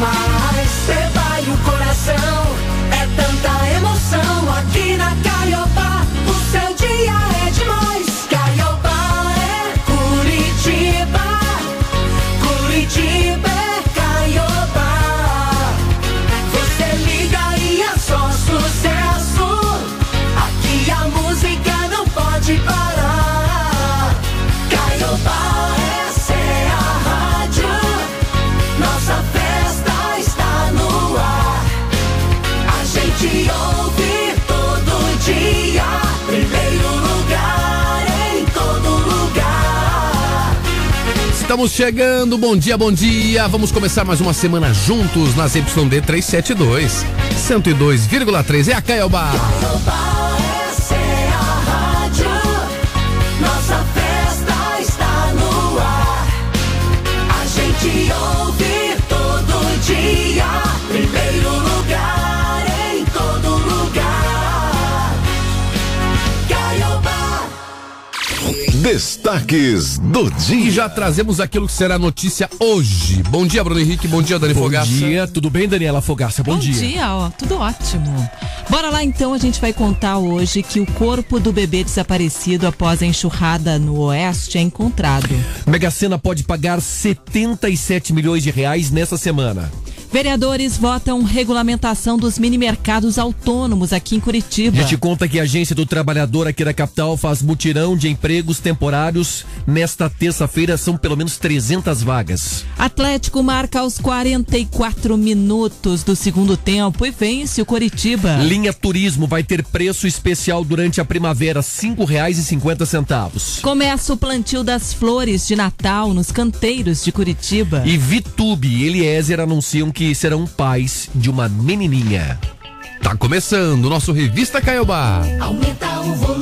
my Estamos chegando, bom dia, bom dia. Vamos começar mais uma semana juntos nas YD 372. 102,3 é a Caiobá. Destaques do E dia. já trazemos aquilo que será notícia hoje. Bom dia, Bruno Henrique. Bom dia, Dani Bom Fogaça. dia, tudo bem, Daniela Fogaça? Bom, Bom dia. ó, tudo ótimo. Bora lá então, a gente vai contar hoje que o corpo do bebê desaparecido após a enxurrada no oeste é encontrado. Mega Sena pode pagar 77 milhões de reais nessa semana. Vereadores votam regulamentação dos mini mercados autônomos aqui em A Curitiba. gente conta que a Agência do Trabalhador aqui da capital faz mutirão de empregos temporários. Nesta terça-feira são pelo menos 300 vagas. Atlético marca aos 44 minutos do segundo tempo e vence o Curitiba. Linha Turismo vai ter preço especial durante a primavera, R$ 5,50. Começa o plantio das flores de Natal nos canteiros de Curitiba. E Vitube e Eliezer anunciam que serão pais de uma menininha. Tá começando o nosso Revista Caiobá. Aumenta o volume,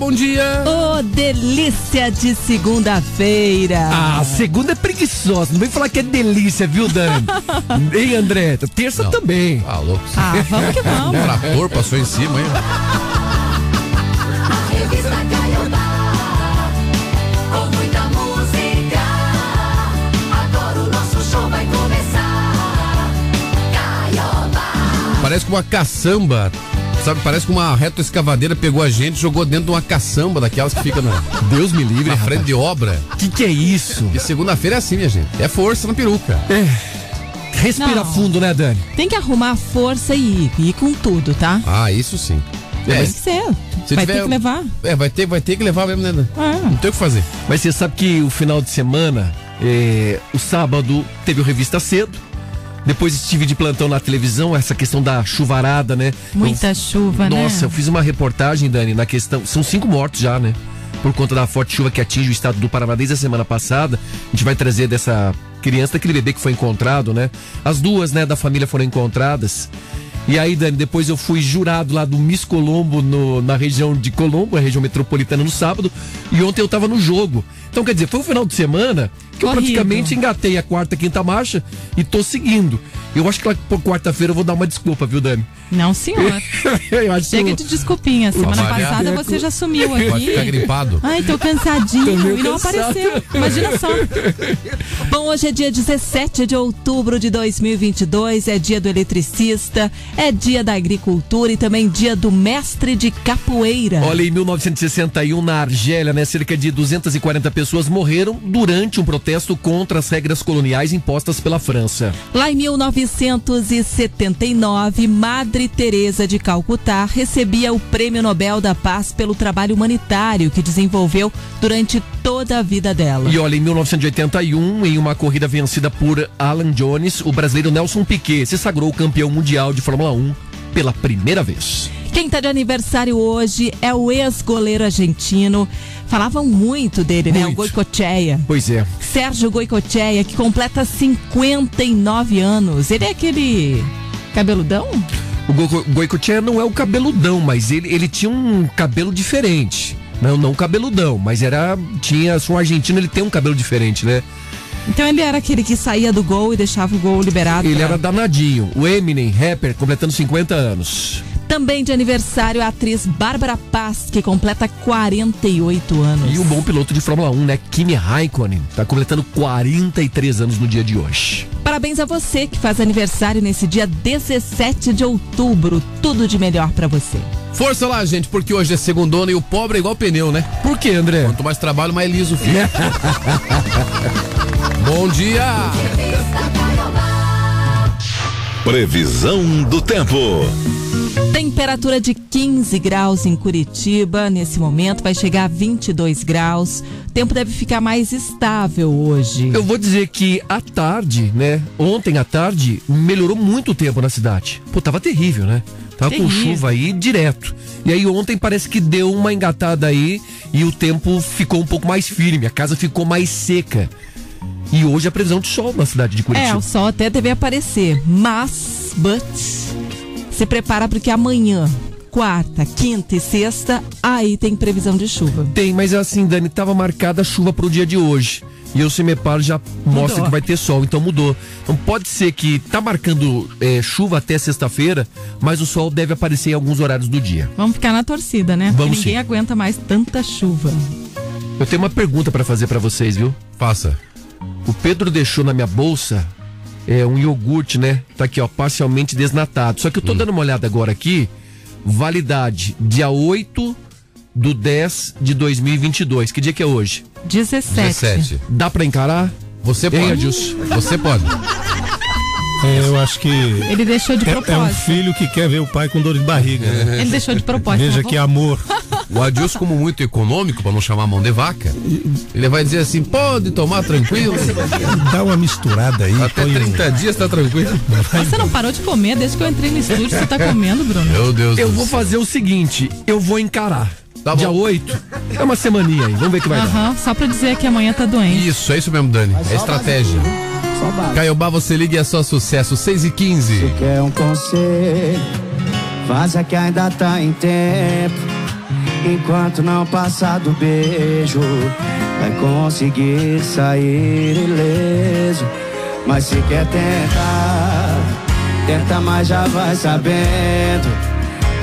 bom dia. Ô, delícia de segunda-feira. Ah, segunda é preguiçosa. Não vem falar que é delícia, viu, Dani? Ei, André? Terça Não. também. Ah, louco. Ah, vamos que vamos. trator passou em cima, hein? A revista Caiobá, com muita música. Agora o nosso show vai começar. Caiobá, Parece que uma caçamba. Sabe, parece que uma reto escavadeira pegou a gente e jogou dentro de uma caçamba daquelas que fica na, Deus me livre, na frente de obra. O que, que é isso? E segunda-feira é assim, minha gente. É força na peruca. Respira Não. fundo, né, Dani? Tem que arrumar força e ir, ir com tudo, tá? Ah, isso sim. É, Tem que ser. se Vai tiver- ter que levar. É, vai ter, vai ter que levar mesmo, né? Dan? Ah. Não tem o que fazer. Mas você sabe que o final de semana, é, o sábado, teve o Revista Cedo. Depois estive de plantão na televisão, essa questão da chuvarada, né? Muita Eu- chuva, né? Nossa, eu fiz uma reportagem, Dani, na questão. São cinco mortos já, né? Por conta da forte chuva que atinge o estado do Paraná desde a semana passada. A gente vai trazer dessa criança, daquele bebê que foi encontrado, né? As duas, né, da família foram encontradas. E aí, Dani, depois eu fui jurado lá do Miss Colombo, no- na região de Colombo, a região metropolitana, no sábado. E ontem eu tava no jogo. Então, quer dizer, foi um final de semana que eu Corrido. praticamente engatei a quarta, quinta marcha e tô seguindo. Eu acho que lá por quarta-feira eu vou dar uma desculpa, viu, Dani? Não, senhor. eu Chega eu- de desculpinha. Semana passada você já sumiu Pode ficar aqui. gripado. Ai, tô cansadinho Tô e não cansado. apareceu. Imagina só. Bom, hoje é dia 17 de outubro de 2022, é dia do eletricista, é dia da agricultura e também dia do mestre de capoeira. Olha, em 1961, na Argélia, né, cerca de 240 pessoas morreram durante um protesto contra as regras coloniais impostas pela França. Lá em 1979, Madre Teresa de Calcutá recebia o Prêmio Nobel da Paz pelo trabalho humanitário que desenvolveu durante toda a vida dela. E olha, em 1981, em uma corrida vencida por Alan Jones, o brasileiro Nelson Piquet se sagrou campeão mundial de Fórmula 1 pela primeira vez. Quem está de aniversário hoje é o ex-goleiro argentino. Falavam muito dele, né? O Muito. Goicoechea. Pois é. Sérgio Goicoechea, que completa 59 anos. Ele é aquele cabeludão? O Go- Goicoechea não é o cabeludão, mas ele, ele tinha um cabelo diferente. Não, não cabeludão, mas era. Tinha. Se um argentino, ele tem um cabelo diferente, né? Então ele era aquele que saía do gol e deixava o gol liberado. Ele pra- era danadinho. O Eminem, rapper, completando 50 anos. Também de aniversário a atriz Bárbara Paz, que completa 48 anos. E o bom piloto de Fórmula 1, né? Kimi Raikkonen, tá completando 43 anos no dia de hoje. Parabéns a você que faz aniversário nesse dia 17 de outubro. Tudo de melhor pra você. Força lá, gente, porque hoje é segundona e o pobre é igual pneu, né? Por quê, André? Quanto mais trabalho, mais liso fica. Bom dia! Previsão do tempo. Temperatura de 15 graus em Curitiba. Nesse momento vai chegar a 22 graus. O tempo deve ficar mais estável hoje. Eu vou dizer que à tarde, né? Ontem à tarde, melhorou muito o tempo na cidade. Pô, tava terrível, né? Tava com Terrível. chuva aí direto. E aí ontem parece que deu uma engatada aí e o tempo ficou um pouco mais firme, a casa ficou mais seca. E hoje a previsão de sol na cidade de É, Curitiba. o sol até deve aparecer, mas, but, se prepara porque amanhã, quarta, quinta e sexta, aí tem previsão de chuva. Tem, mas assim, Dani, tava marcada a chuva pro dia de hoje. E o Cimepar já mostra Mudou. que vai ter sol, então mudou. Então pode ser que tá marcando é, chuva até sexta-feira, mas o sol deve aparecer em alguns horários do dia. Vamos ficar na torcida, né? Porque Vamos ninguém sim. aguenta mais tanta chuva. Eu tenho uma pergunta pra fazer pra vocês, viu? Faça. O Pedro deixou na minha bolsa é, um iogurte, né? Tá aqui, ó, parcialmente desnatado. Só que eu tô dando uma olhada agora aqui. Validade dia 8 do 10 de 2022. Que dia que é hoje? 17. 17. Dá pra encarar? Você pode. Adilson? Você pode. É, eu acho que Ele deixou de é, é um propósito. filho que quer ver o pai com dor de barriga. né? Ele deixou de propósito. Veja né? que amor. O Adilson, como muito econômico, pra não chamar mão de vaca, ele vai dizer assim: pode tomar tranquilo. Dá uma misturada aí. Até põe um- 30 dias tá tranquilo. Você não parou de comer desde que eu entrei no estúdio. Você tá comendo, Bruno? Meu Deus Eu do vou céu. fazer o seguinte, eu vou encarar. Tá dia bom. 8 é uma semaninha aí, vamos ver o que vai dar. Aham, só pra dizer que amanhã tá doente. Isso, é isso mesmo, Dani. É estratégia. Caiobá, você liga e é só sucesso. 6 e 15. quer um conselho, faça que ainda tá em tempo. Enquanto não passar do beijo, vai conseguir sair ileso. Mas se quer tentar, tenta, mas já vai sabendo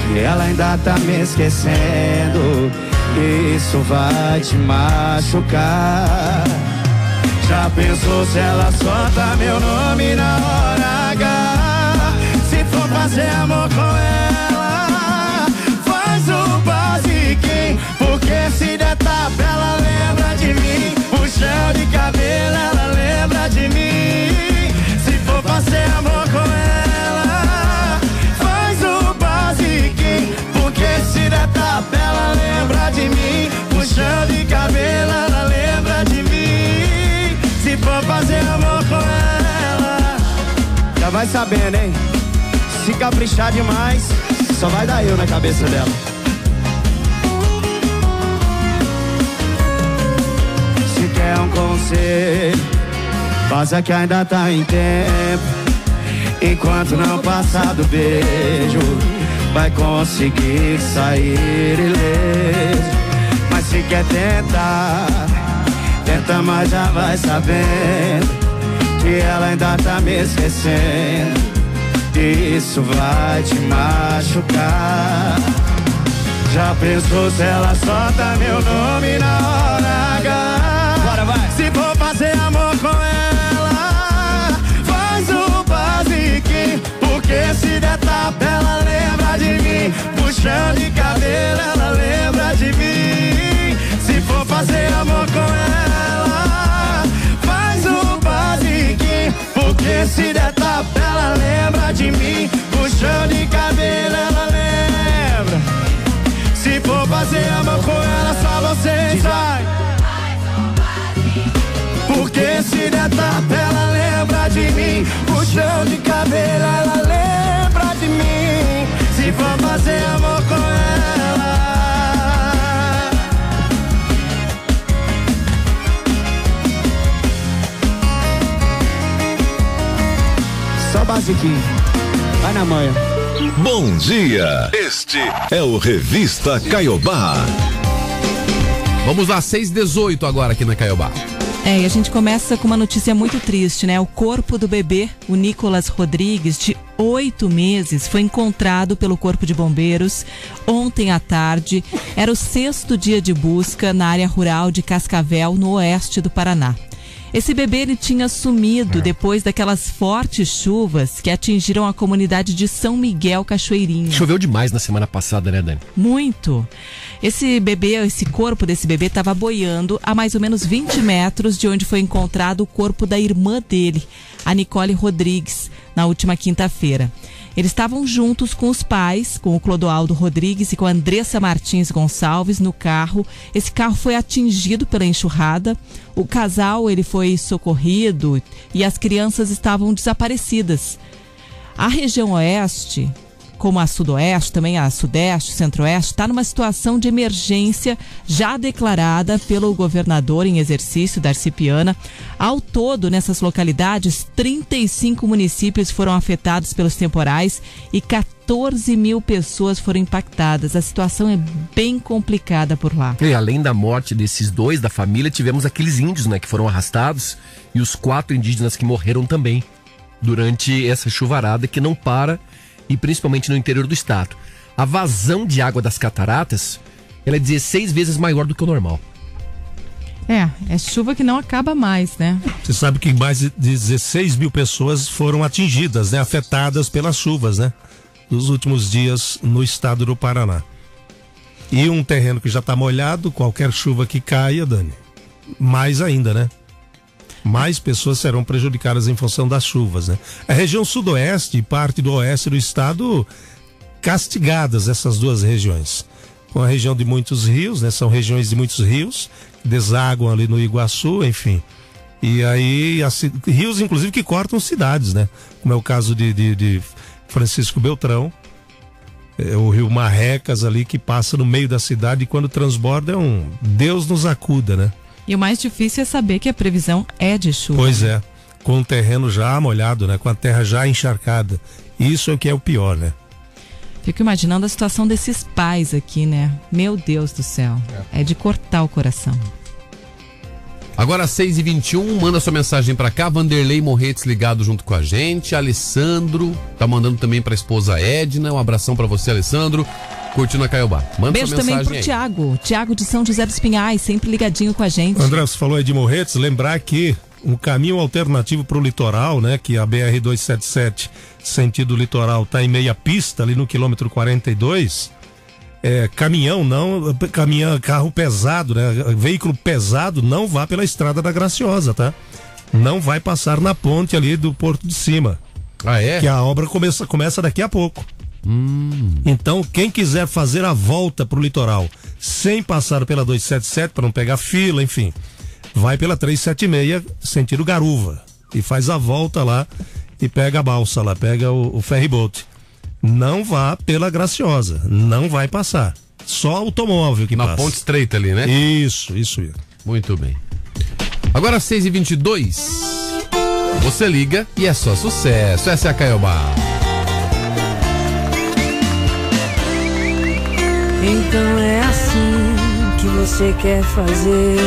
que ela ainda tá me esquecendo. Isso vai te machucar. Já pensou se ela solta meu nome na hora H? Se for fazer amor com ela, faz o basiquinho. Porque se der tapa, ela lembra de mim. Puxão de cabelo, ela lembra de mim. Se for fazer amor com ela, faz o basiquinho. Porque se der tapa, ela lembra de mim. Puxão de cabelo, ela vai sabendo, hein? Se caprichar demais, só vai dar eu na cabeça dela. Se quer um conselho, faça que ainda tá em tempo. Enquanto não passar do beijo, vai conseguir sair ileso. Mas se quer tentar, tenta, mas já vai sabendo que ela ainda tá me esquecendo. Isso vai te machucar. Já pensou se ela solta meu nome na hora H? Bora, vai. Se for fazer amor com ela, faz o basiquinho. Porque se der tapa, ela lembra de mim. Puxão de cabelo, ela lembra de mim. Se for fazer amor com ela, Porque se tapa, ela lembra de mim. Puxão de cabelo, ela lembra. Se for fazer amor com ela, só vocês vai. Porque se der tapa, ela lembra de mim. Puxão de cabelo, ela lembra Só basiquinho. Vai na manhã. Bom dia. Este é o Revista Caiobá. Vamos lá, 6 e 18 agora aqui na Caiobá. É, e a gente começa com uma notícia muito triste, né? O corpo do bebê, o Nicolas Rodrigues, de oito meses, foi encontrado pelo Corpo de Bombeiros ontem à tarde. Era o sexto dia de busca na área rural de Cascavel, no oeste do Paraná. Esse bebê ele tinha sumido depois daquelas fortes chuvas que atingiram a comunidade de São Miguel Cachoeirinho. Choveu demais na semana passada, né, Dani? Muito. Esse bebê, esse corpo desse bebê estava boiando a mais ou menos 20 metros de onde foi encontrado o corpo da irmã dele, a Nicole Rodrigues, na última quinta-feira. Eles estavam juntos com os pais, com o Clodoaldo Rodrigues e com a Andressa Martins Gonçalves no carro. Esse carro foi atingido pela enxurrada. O casal ele foi socorrido e as crianças estavam desaparecidas. A região oeste, como a sudoeste, também a sudeste, centro-oeste, está numa situação de emergência já declarada pelo governador em exercício, Darcy Piana. Ao todo, nessas localidades, 35 municípios foram afetados pelos temporais e 14 mil pessoas foram impactadas. A situação é bem complicada por lá. E além da morte desses dois da família, tivemos aqueles índios, né, que foram arrastados e os quatro indígenas que morreram também durante essa chuvarada que não para e principalmente no interior do estado. A vazão de água das cataratas ela é 16 vezes maior do que o normal. É, é chuva que não acaba mais, né? Você sabe que mais de 16 mil pessoas foram atingidas, né? Afetadas pelas chuvas, né? Nos últimos dias no estado do Paraná. E um terreno que já está molhado, qualquer chuva que caia, Dani, mais ainda, né? Mais pessoas serão prejudicadas em função das chuvas, né? A região sudoeste e parte do oeste do estado castigadas essas duas regiões. Com a região de muitos rios, né? São regiões de muitos rios, desaguam ali no Iguaçu, enfim. E aí, rios, inclusive, que cortam cidades, né? Como é o caso de, de, de Francisco Beltrão, é, o rio Marrecas ali, que passa no meio da cidade e quando transborda é um Deus nos acuda, né? E o mais difícil é saber que a previsão é de chuva. Pois é, com o terreno já molhado, né? Com a terra já encharcada. Isso é o que é o pior, né? Fico imaginando a situação desses pais aqui, né? Meu Deus do céu. É de cortar o coração. Agora 6 e 21 manda sua mensagem pra cá. Vanderlei Morretes ligado junto com a gente. Alessandro tá mandando também pra esposa Edna. Um abração pra você, Alessandro. Curtindo a Caiobá. Manda Beijo sua também pro aí. Tiago. Tiago de São José dos Pinhais, sempre ligadinho com a gente. André, você falou aí de Morretes, lembrar que um caminho alternativo para o litoral, né? Que a BR-277, sentido litoral, tá em meia pista, ali no quilômetro 42. É, caminhão não, caminhão, carro pesado, né? Veículo pesado não vá pela estrada da Graciosa, tá? Não vai passar na ponte ali do Porto de Cima. Ah, é? Que a obra começa, começa daqui a pouco. Então, quem quiser fazer a volta pro litoral sem passar pela 277, para não pegar fila, enfim, vai pela 376, sentido Garuva. E faz a volta lá e pega a balsa lá, pega o, o ferryboat. Não vá pela Graciosa, não vai passar. Só automóvel que Na passa. ponte estreita ali, né? Isso, isso. isso. Muito bem. Agora 6 e 22 Você liga e é só sucesso. Essa é a Caiobá. Então é assim que você quer fazer.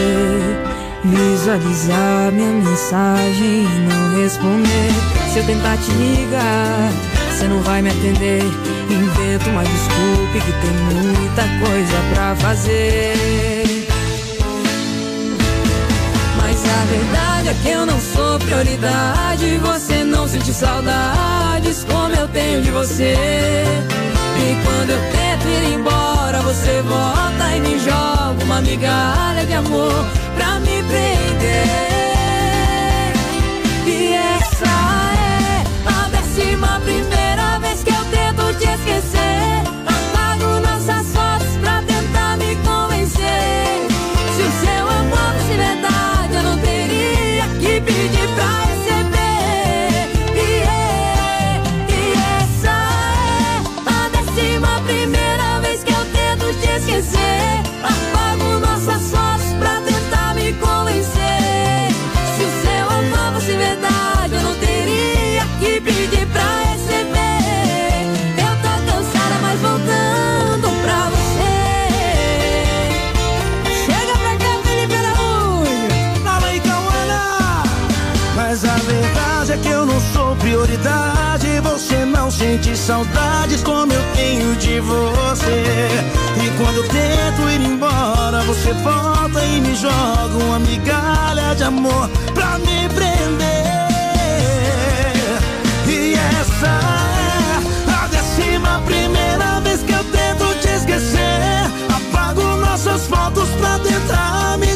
Visualizar minha mensagem e não responder. Se eu tentar te ligar, você não vai me atender. Invento uma desculpa que tem muita coisa pra fazer. Mas a verdade é que eu não sou prioridade. Você não sente saudades como eu tenho de você. E quando eu tento ir embora, você volta e me joga uma migalha de amor pra me prender. E essa é a décima primeira esquecer. Sente saudades como eu tenho de você. E quando eu tento ir embora, você volta e me joga uma migalha de amor pra me prender. E essa é a décima primeira vez que eu tento te esquecer. Apago nossas fotos pra tentar me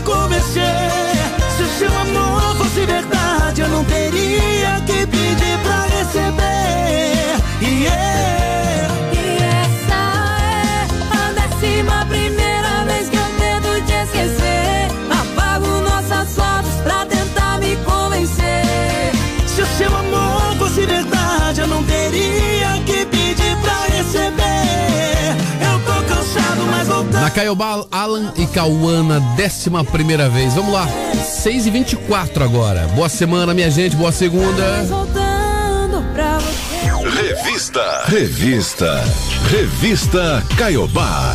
Caiobá, Alan e Cauana, décima primeira vez. Vamos lá, 6 e 24 agora. Boa semana, minha gente, boa segunda. Voltando pra você. Revista. Revista. Revista Caiobá.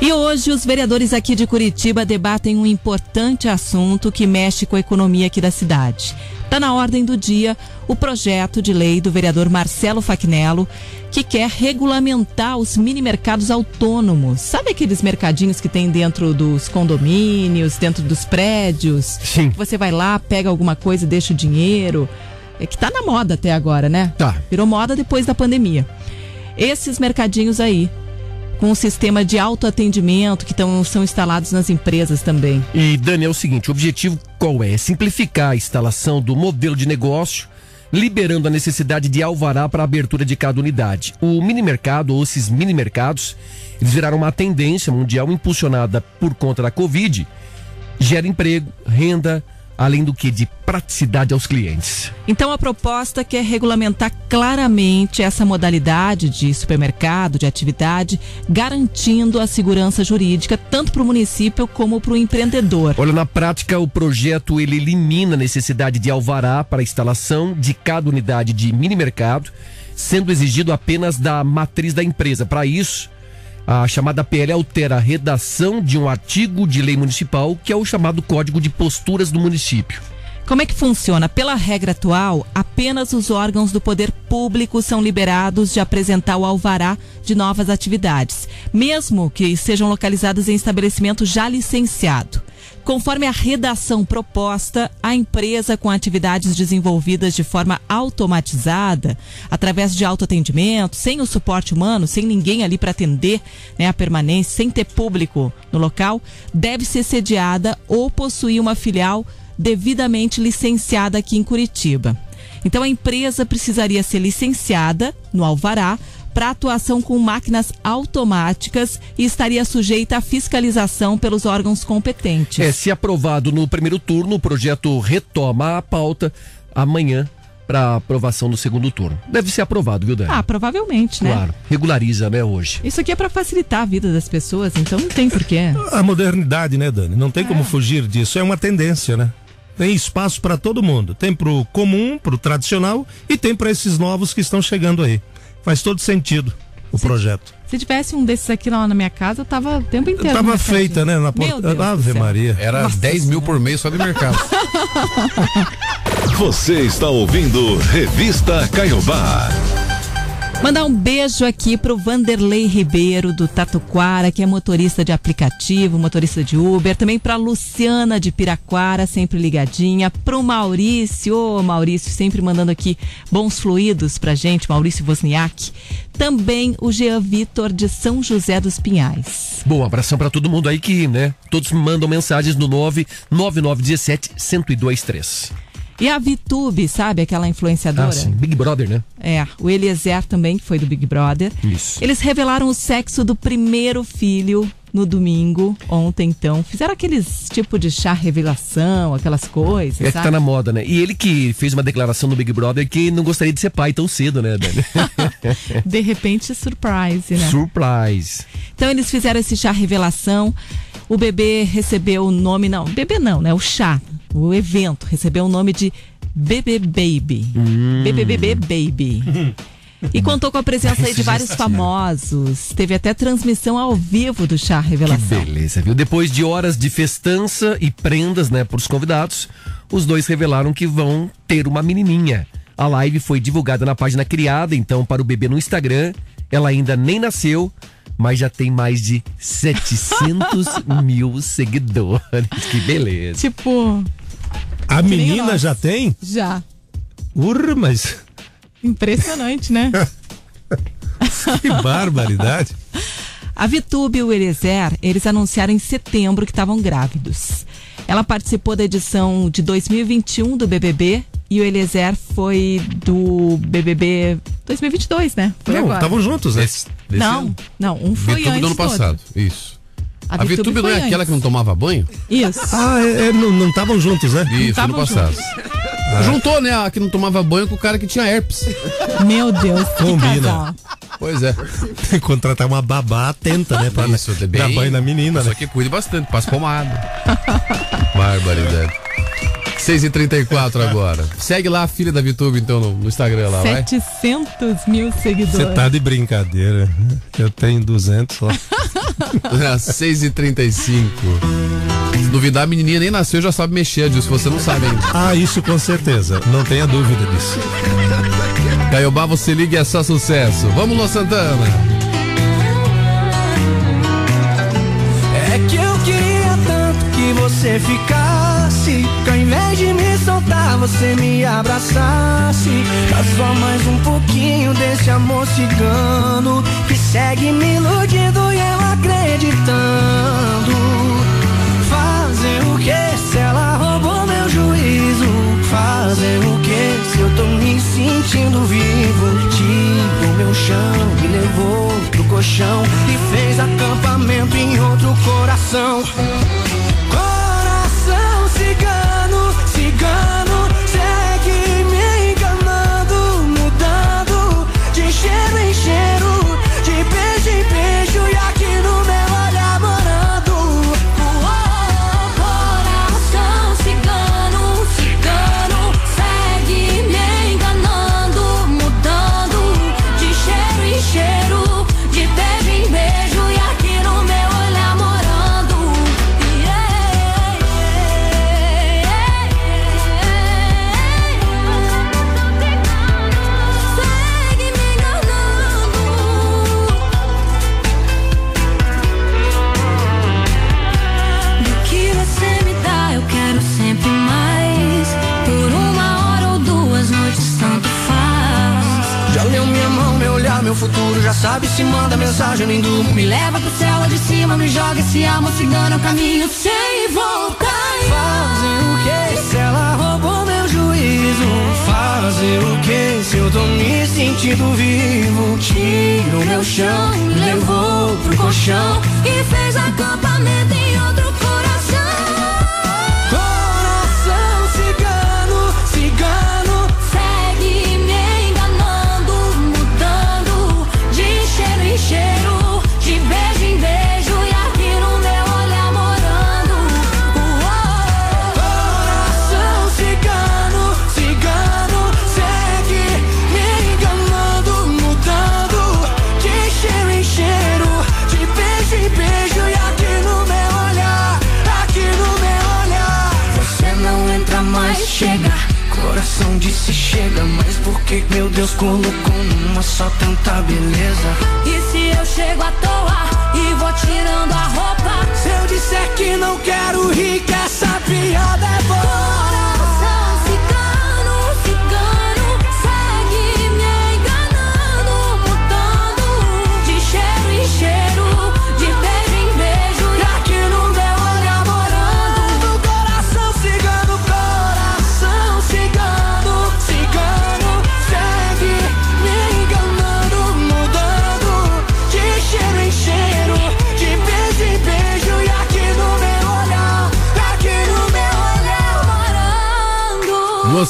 E hoje os vereadores aqui de Curitiba debatem um importante assunto que mexe com a economia aqui da cidade. Está na ordem do dia o projeto de lei do vereador Marcelo Facnello, que quer regulamentar os mini mercados autônomos. Sabe aqueles mercadinhos que tem dentro dos condomínios, dentro dos prédios? Sim. Você vai lá, pega alguma coisa e deixa o dinheiro. É que tá na moda até agora, né? Tá. Virou moda depois da pandemia. Esses mercadinhos aí, com o sistema de autoatendimento que tão, são instalados nas empresas também. E Dani, é o seguinte, o objetivo qual? É Simplificar a instalação do modelo de negócio, liberando a necessidade de alvará para a abertura de cada unidade. O mini mercado ou esses mini mercados, eles viraram uma tendência mundial impulsionada por conta da Covid, gera emprego, renda, além do que de praticidade aos clientes. Então a proposta quer regulamentar claramente essa modalidade de supermercado, de atividade, garantindo a segurança jurídica tanto para o município como para o empreendedor. Olha, na prática, o projeto ele elimina a necessidade de alvará para a instalação de cada unidade de mini mercado, sendo exigido apenas da matriz da empresa. Para isso, a chamada PL altera a redação de um artigo de lei municipal, que é o chamado Código de Posturas do Município. Como é que funciona? Pela regra atual, apenas os órgãos do poder público são liberados de apresentar o alvará de novas atividades, mesmo que sejam localizadas em estabelecimento já licenciado. Conforme a redação proposta, a empresa com atividades desenvolvidas de forma automatizada, através de autoatendimento, sem o suporte humano, sem ninguém ali para atender né, a permanência, sem ter público no local, deve ser sediada ou possuir uma filial devidamente licenciada aqui em Curitiba. Então a empresa precisaria ser licenciada no Alvará para atuação com máquinas automáticas e estaria sujeita à fiscalização pelos órgãos competentes. É, se aprovado no primeiro turno, o projeto retoma a pauta amanhã para aprovação no segundo turno. Deve ser aprovado, viu, Dani? Ah, provavelmente, né? Claro, regulariza, né, hoje. Isso aqui é para facilitar a vida das pessoas, então não tem porquê. A modernidade, né, Dani? Não tem como fugir disso. É uma tendência, né? Tem espaço para todo mundo. Tem pro comum, pro tradicional e tem para esses novos que estão chegando aí. Faz todo sentido o projeto. Se tivesse um desses aqui lá na minha casa, eu tava o tempo inteiro. Tava no feita, né? Na do Ave. Maria. Era 10 mil por mês só de mercado. Você está ouvindo Revista Caiobá. Mandar um beijo aqui pro Vanderlei Ribeiro do Tatuquara, que é motorista de aplicativo, motorista de Uber, também pra Luciana de Piraquara, sempre ligadinha, pro Maurício, ô Maurício, sempre mandando aqui bons fluidos pra gente, Maurício Wozniak. Também o Jean Vitor de São José dos Pinhais. Bom, abração para todo mundo aí que, né, todos mandam mensagens no 99917 1023. E a Vitube, sabe aquela influenciadora? Ah, sim, Big Brother, né? É, o Eliezer também, que foi do Big Brother. Isso. Eles revelaram o sexo do primeiro filho no domingo, ontem então. Fizeram aqueles tipo de chá revelação, aquelas coisas, É que sabe? tá na moda, né? E ele que fez uma declaração no Big Brother que não gostaria de ser pai tão cedo, né, Dani? De repente, surprise, né? Surprise. Então eles fizeram esse chá revelação. O bebê recebeu o nome, não, bebê não, né? O chá, o evento recebeu o nome de Bebê Baby. BBBB Baby. E contou com a presença aí de vários famosos. Teve até transmissão ao vivo do chá Que revelação. beleza, viu? Depois de horas de festança e prendas, né, pros convidados, os dois revelaram que vão ter uma menininha. A live foi divulgada na página criada, então, para o bebê no Instagram. Ela ainda nem nasceu, mas já tem mais de 700 mil seguidores. Que beleza. Tipo, A menina já tem? já. Urra, mas Impressionante, né? que barbaridade. A Vitube e o Eliezer, eles anunciaram em setembro que estavam grávidos. Ela participou da edição de 2021 do BBB e o Eliezer foi do BBB 2022, né? Foi Não, estavam juntos, né? Desse, desse Não, ano. não, um foi Vitube antes do ano passado. Isso. A A Vitube não é aquela antes. que não tomava banho? Isso. Ah, é, é, não estavam juntos, né? Isso, ano passado. Juntou, né? A que não tomava banho com o cara que tinha herpes. Meu Deus, que Combina. casal. Pois é. Tem que contratar uma babá atenta, né? Pra Isso, é bem- dar banho na menina, Só né? que cuide bastante, passa pomada. Barbaridade. 6h34 agora. Segue lá a filha da Vitube, então, no, no Instagram lá, vai. 700 mil seguidores. Você tá de brincadeira. Eu tenho 200 só. 6h35. Se duvidar, a menininha nem nasceu e já sabe mexer disso, você não sabe ainda. Ah, isso com certeza. Não tenha dúvida disso. Caiobá, você liga e é só sucesso. Vamos, Lô Santana. É que eu queria tanto que você ficasse. Soltar, você me abraçasse. Dá só mais um pouquinho desse amor cigano. Que segue me iludindo e eu acreditando. Fazer o que se ela roubou meu juízo? Fazer o que se eu tô me sentindo vivo? Tirou meu chão, me levou pro colchão e fez acampamento em outro coração. Coração cigano, cigano,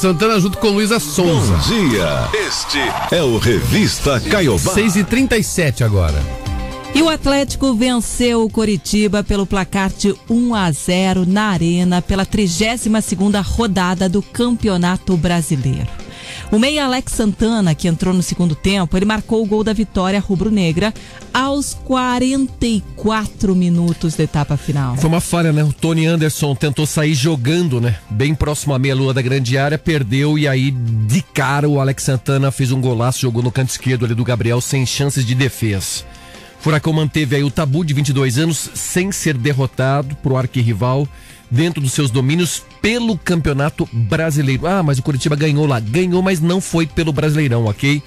Santana junto com Luísa Souza. Bom dia. Este é o Revista Caiobá. 6h37 agora. E o Atlético venceu o Coritiba pelo placar de 1 a 0 na Arena pela 32ª rodada do Campeonato Brasileiro. O meia Alex Santana, que entrou no segundo tempo, ele marcou o gol da vitória rubro-negra aos 44 minutos da etapa final. Foi uma falha, né? O Tony Anderson tentou sair jogando, né? Bem próximo à meia-lua da grande área, perdeu e aí, de cara, o Alex Santana fez um golaço, jogou no canto esquerdo ali do Gabriel, sem chances de defesa. Furacão manteve aí o tabu de 22 anos sem ser derrotado pro arquirrival dentro dos seus domínios pelo Campeonato Brasileiro. Ah, mas o Curitiba ganhou lá. Ganhou, mas não foi pelo Brasileirão, ok?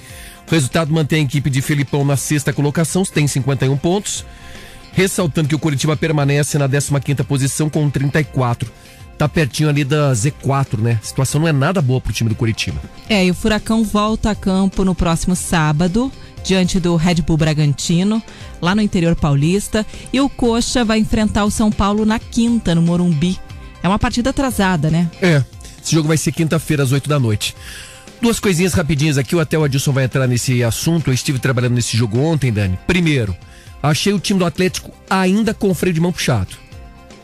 O resultado mantém a equipe de Felipão na sexta colocação, tem 51 pontos. Ressaltando que o Curitiba permanece na 15ª posição com 34. Tá pertinho ali da Z4, né? A situação não é nada boa pro time do Curitiba. É, e o Furacão volta a campo no próximo sábado, diante do Red Bull Bragantino, lá no interior paulista. E o Coxa vai enfrentar o São Paulo na quinta, no Morumbi. É uma partida atrasada, né? É. Esse jogo vai ser quinta-feira, às 8 da noite. Duas coisinhas rapidinhas aqui, até o Adilson vai entrar nesse assunto. Eu estive trabalhando nesse jogo ontem, Dani. Primeiro, achei o time do Atlético ainda com o freio de mão puxado.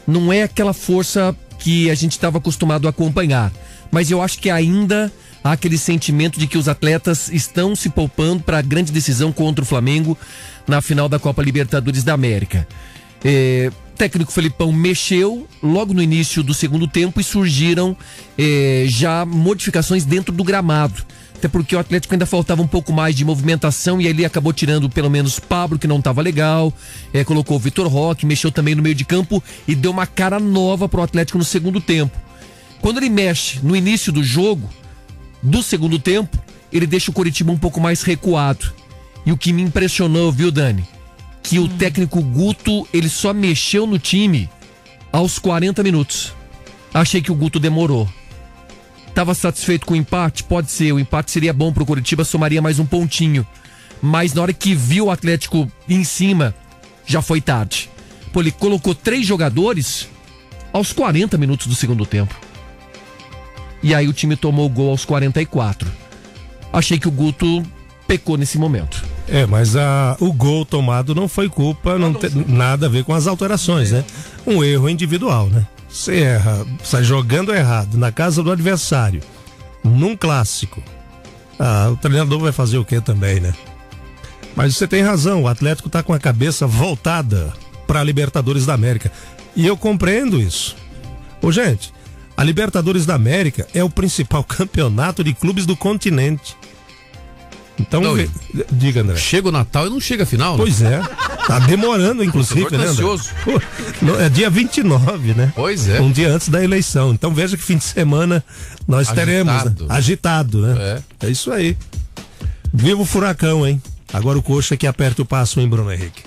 Não é aquela força que a gente estava acostumado a acompanhar, mas eu acho que ainda há aquele sentimento de que os atletas estão se poupando para a grande decisão contra o Flamengo na final da Copa Libertadores da América. É, o técnico Felipão mexeu logo no início do segundo tempo e surgiram é, já modificações dentro do gramado. Até porque o Atlético ainda faltava um pouco mais de movimentação e ele acabou tirando pelo menos Pablo, que não estava legal, é, colocou o Vitor Roque, mexeu também no meio de campo e deu uma cara nova pro Atlético no segundo tempo. Quando ele mexe no início do jogo, do segundo tempo, ele deixa o Coritiba um pouco mais recuado. E o que me impressionou, viu, Dani? Que o técnico Guto, ele só mexeu no time aos 40 minutos. Achei que o Guto demorou. Tava satisfeito com o empate? Pode ser. O empate seria bom pro Curitiba, somaria mais um pontinho. Mas na hora que viu o Atlético em cima, já foi tarde. Pô, ele colocou três jogadores aos 40 minutos do segundo tempo. E aí o time tomou o gol aos 44. Achei que o Guto pecou nesse momento. É, mas a, o gol tomado não foi culpa, não tem nada a ver com as alterações, né? Um erro individual, né? Você erra, sai jogando errado na casa do adversário, num clássico. Ah, o treinador vai fazer o quê também, né? Mas você tem razão, o Atlético tá com a cabeça voltada para a Libertadores da América. E eu compreendo isso. Ô, gente, a Libertadores da América é o principal campeonato de clubes do continente. Então, ve- diga, André. Chega o Natal e não chega a final, né? Pois é. Tá demorando, inclusive, né, ansioso. Pô, É dia 29, né? Pois é. Um dia antes da eleição. Então veja que fim de semana nós teremos. né? Agitado. Agitado, né? É. isso aí. Viva o furacão, hein? Agora o coxa que aperta o passo, hein, Bruno Henrique?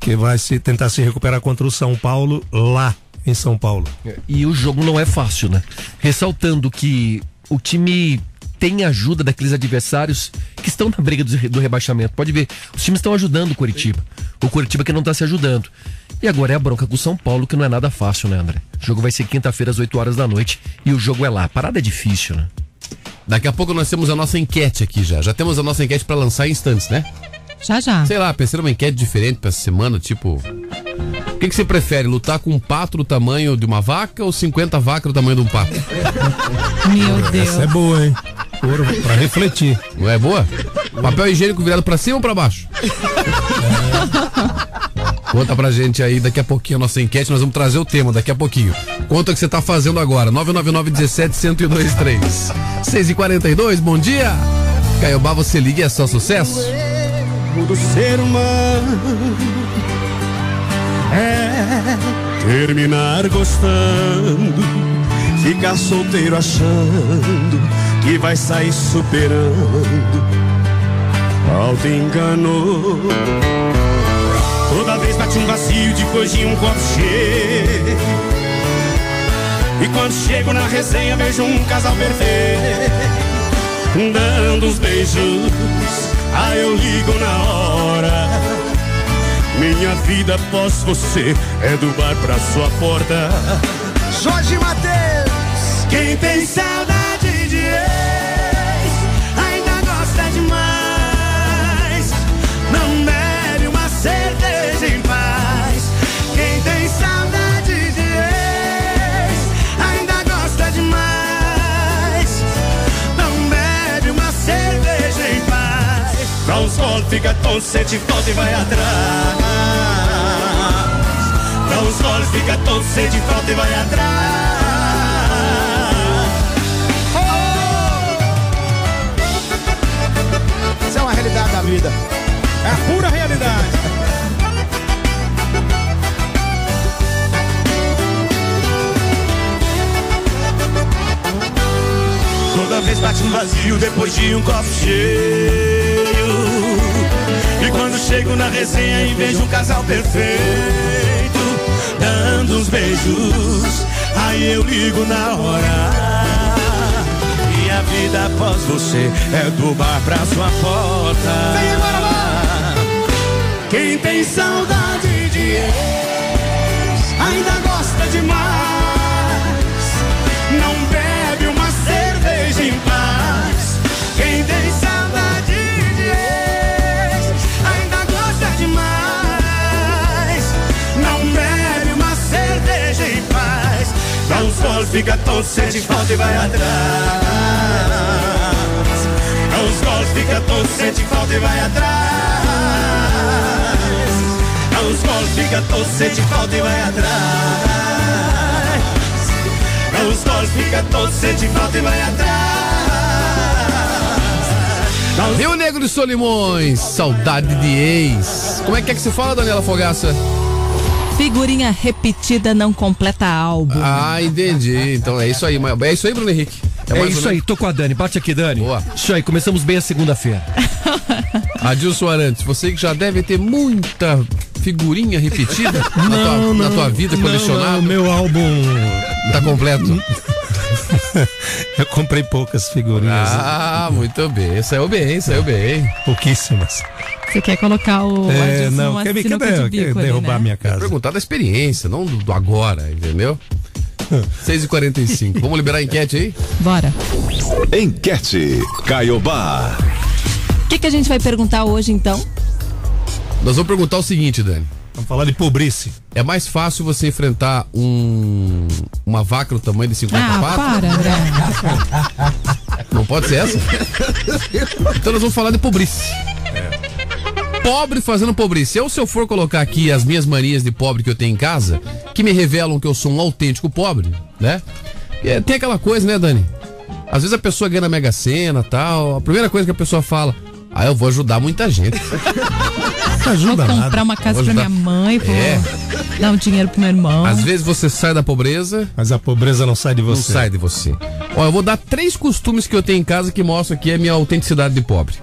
Que vai se tentar se recuperar contra o São Paulo lá em São Paulo. E o jogo não é fácil, né? Ressaltando que o time tem ajuda daqueles adversários que estão na briga do, do rebaixamento. Pode ver, os times estão ajudando o Curitiba. O Curitiba que não está se ajudando. E agora é a bronca com o São Paulo, que não é nada fácil, né, André? O jogo vai ser quinta-feira às 8 horas da noite e o jogo é lá. A parada é difícil, né? Daqui a pouco nós temos a nossa enquete aqui já. Já temos a nossa enquete pra lançar em instantes, né? Já, já. Sei lá, pensei numa enquete diferente pra essa semana, tipo. O que, que você prefere, lutar com um pato do tamanho de uma vaca ou 50 vacas do tamanho de um pato? Meu Deus. Essa é boa, hein? Ouro pra refletir. Não é boa? Papel higiênico virado pra cima ou pra baixo? Conta pra gente aí daqui a pouquinho a nossa enquete, nós vamos trazer o tema daqui a pouquinho. Conta o que você tá fazendo agora, 999 17 1023 6 e 42 bom dia! Caiobá, você liga e é só sucesso? Do ser humano é terminar gostando, ficar solteiro achando que vai sair superando. Alto engano. Toda vez bate um vazio depois de um copo cheio. E quando chego na resenha vejo um casal perfeito dando uns beijos. Aí eu ligo na hora. Minha vida após você é do bar pra sua porta. Jorge Matheus. Quem tem saudade uns goles, fica tonto, sente falta e vai atrás. Dá uns goles, fica tonto, sente falta e vai atrás. Isso é uma realidade da vida. É a pura realidade. Toda vez bate um vazio depois de um copo cheio. E quando chego na resenha e vejo um casal perfeito, dando uns beijos, aí eu ligo na hora. E a vida após você é do bar pra sua porta. Quem tem saudade de ex ainda gosta demais. Fica todo, sente falta e vai atrás. Dá uns goles, fica todo, sente falta e vai atrás. Dá uns goles, fica todo, sente falta e vai atrás. Dá uns goles, fica todo, sente falta e vai atrás. Rio Negro de Solimões, saudade de ex. Como é que é que se fala, Daniela Fogaça? Figurinha repetida não completa álbum. Ah, entendi. Então é isso aí. mas- É isso aí, Bruno Henrique. É, mais isso aí, tô com a Dani. Bate aqui, Dani. Boa. Isso aí, começamos bem a segunda-feira. Adilson Arantes, você que já deve ter muita figurinha repetida na, tua, na tua vida Não, colecionada. não, meu álbum. Tá completo? Eu comprei poucas figurinhas. Ah, muito bem. Saiu bem, saiu bem. Pouquíssimas. Você quer colocar o É, não, quer, me- quer, de quer bico ali, derrubar né? minha casa. Perguntar da experiência, não do, do agora, entendeu? 6h45. Vamos liberar a enquete aí? Bora. Enquete Caiobá. O que, que a gente vai perguntar hoje, então? Nós vamos perguntar o seguinte, Dani. Vamos falar de pobrice. É mais fácil você enfrentar um uma vaca do tamanho de 50 Ah, patas? para, André. Não pode ser essa? Então nós vamos falar de pobrice. Pobre fazendo pobrice. Eu, se eu for colocar aqui as minhas manias de pobre que eu tenho em casa, que me revelam que eu sou um autêntico pobre, né? É, tem aquela coisa, né, Dani? Às vezes a pessoa ganha na Mega Sena tal. A primeira coisa que a pessoa fala, ah, eu vou ajudar muita gente. Não Vou ajuda comprar nada. uma casa pra minha mãe, vou É. dar um dinheiro pro meu irmão. Às vezes você sai da pobreza, Mas a pobreza não sai de não você. sai de você. Ó, eu vou dar três costumes que eu tenho em casa que mostram aqui a minha autenticidade de pobre.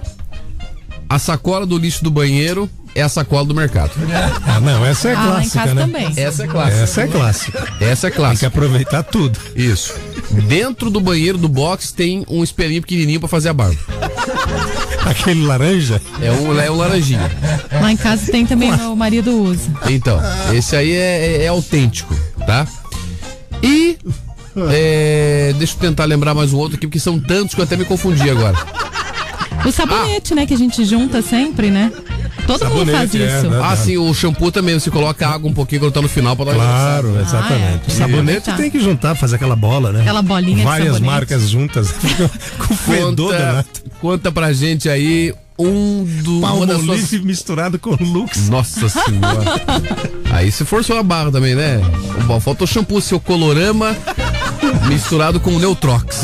A sacola do lixo do banheiro é a sacola do mercado. Ah, não, essa é ah, lá em clássica, casa né? também. Essa é clássica. Essa é clássica. Essa é Tem que clássica. aproveitar tudo. Isso. Dentro do banheiro do box tem um espelhinho pequenininho pra fazer a barba. Aquele laranja, É um, é um laranjinha. Lá em casa tem também, meu marido usa. Então, esse aí é, é- é autêntico, tá? E. é, deixa eu tentar lembrar mais um outro aqui, porque são tantos que eu até me confundi agora. O sabonete, né, que a gente junta sempre, né? Todo mundo faz Sabonete, é, isso. né? Ah, sim, o shampoo também, você coloca água um pouquinho quando tá no final pra dar uma Claro, Ah, é. exatamente. Sabonete tem que juntar, fazer aquela bola, né? Aquela bolinha de Várias sabonete. marcas juntas. Com fedor Conta, conta pra gente aí um do. Palmolive suas... misturado com Lux. Nossa senhora. Aí se forçou a barra também, né? Bom, faltou shampoo, seu colorama misturado com Neutrox.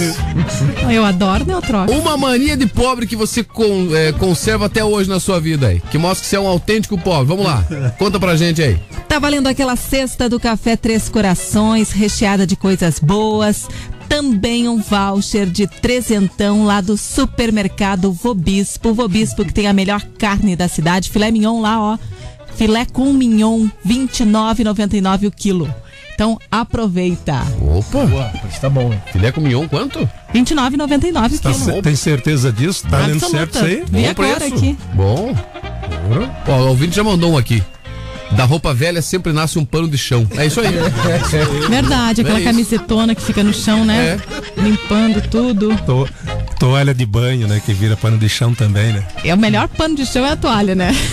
Eu adoro Neutrox. Uma mania de pobre que você con- é, conserva até hoje na sua vida aí. Que mostra que você é um autêntico pobre. Vamos lá. Conta pra gente aí. Tá valendo aquela cesta do Café Três Corações, recheada de coisas boas. Também um voucher de trezentão lá do supermercado Vobispo. Vobispo que tem a melhor carne da cidade. Filé mignon lá, ó. Filé com mignon, R$ 29,99 o quilo. Então aproveita. Opa. Tá bom, hein? Filé com mignon quanto? R$ 29,99 o Tá quilo. tem certeza disso? Tá dando certo isso aí? Bom agora preço. aqui. Bom. Ó, o ouvinte já mandou um aqui. Da roupa velha sempre nasce um pano de chão. É isso aí. Verdade, aquela É camisetona que fica no chão, né? Limpando tudo. To- toalha de banho, né? Que vira pano de chão também, né? É o melhor pano de chão é a toalha, né?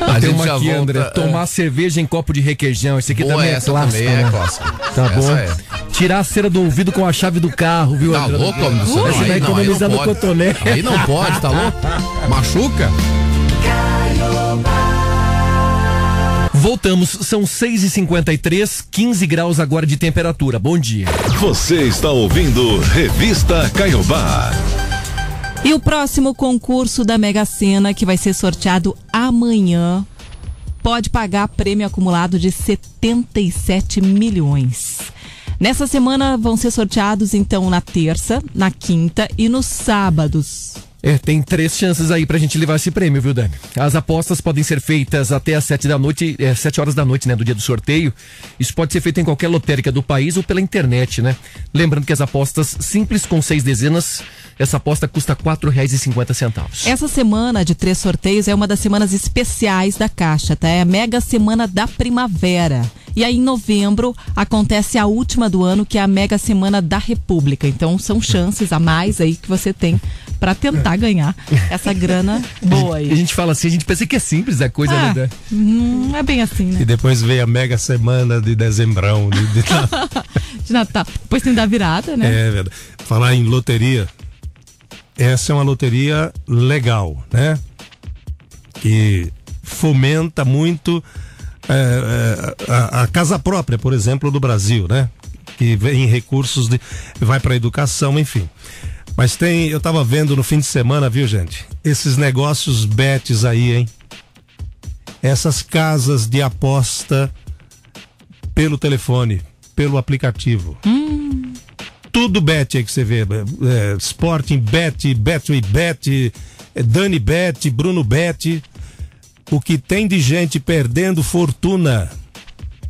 A Tem uma aqui, volta- André. Tomar cerveja em copo de requeijão. Esse aqui Boa, também é clássico, também é né? clássica. Tá Essa bom. é. Tirar a cera do ouvido com a chave do carro, viu, Tá André? louco, homem do céu? Você vai pode. cotonete. Aí não pode, tá louco? Machuca? Voltamos, são 6h53, 15 graus agora de temperatura. Bom dia. Você está ouvindo Revista Caiobá. E o próximo concurso da Mega Sena, que vai ser sorteado amanhã, pode pagar prêmio acumulado de 77 milhões. Nessa semana vão ser sorteados, então, na terça, na quinta e nos sábados. É, tem três chances aí pra gente levar esse prêmio, viu, Dani? As apostas podem ser feitas até às sete da noite, é, sete horas da noite, né, do dia do sorteio. Isso pode ser feito em qualquer lotérica do país ou pela internet, né? Lembrando que as apostas simples com seis dezenas, essa aposta custa R$ 4,50. Essa semana de três sorteios é uma das semanas especiais da Caixa, tá? É a Mega Semana da Primavera. E aí, em novembro, acontece a última do ano, que é a Mega Semana da República. Então, são chances a mais aí que você tem para tentar ganhar essa grana boa E a aí. gente fala assim, a gente pensa que é simples a coisa, Ah, né? Não é bem assim, E né? depois veio a mega semana de dezembrão. De, de- de Natal. Depois tem da virada, né? É verdade. Falar em loteria, essa é uma loteria legal, né? Que fomenta muito é, é, a, a casa própria, por exemplo, do Brasil, né? Que vem recursos de. vai para educação, enfim. Mas tem, eu tava vendo no fim de semana, viu, gente? Esses negócios bets aí, hein? Essas casas de aposta pelo telefone, pelo aplicativo. Tudo bet aí que você vê. É, Sporting Bet, Betway Bet, é, Dani Bet, Bruno Bet. O que tem de gente perdendo fortuna,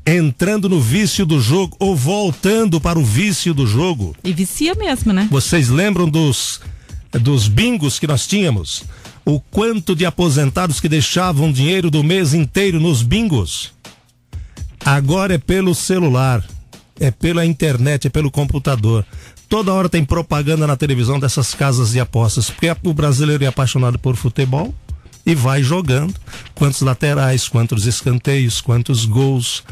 entrando no vício do jogo ou voltando para o vício do jogo. E vicia mesmo, né? Vocês lembram dos, dos bingos que nós tínhamos? O quanto de aposentados que deixavam dinheiro do mês inteiro nos bingos? Agora é pelo celular, é pela internet, é pelo computador. Toda hora tem propaganda na televisão dessas casas de apostas, porque o brasileiro é apaixonado por futebol e vai jogando. Quantos laterais, quantos escanteios, quantos gols.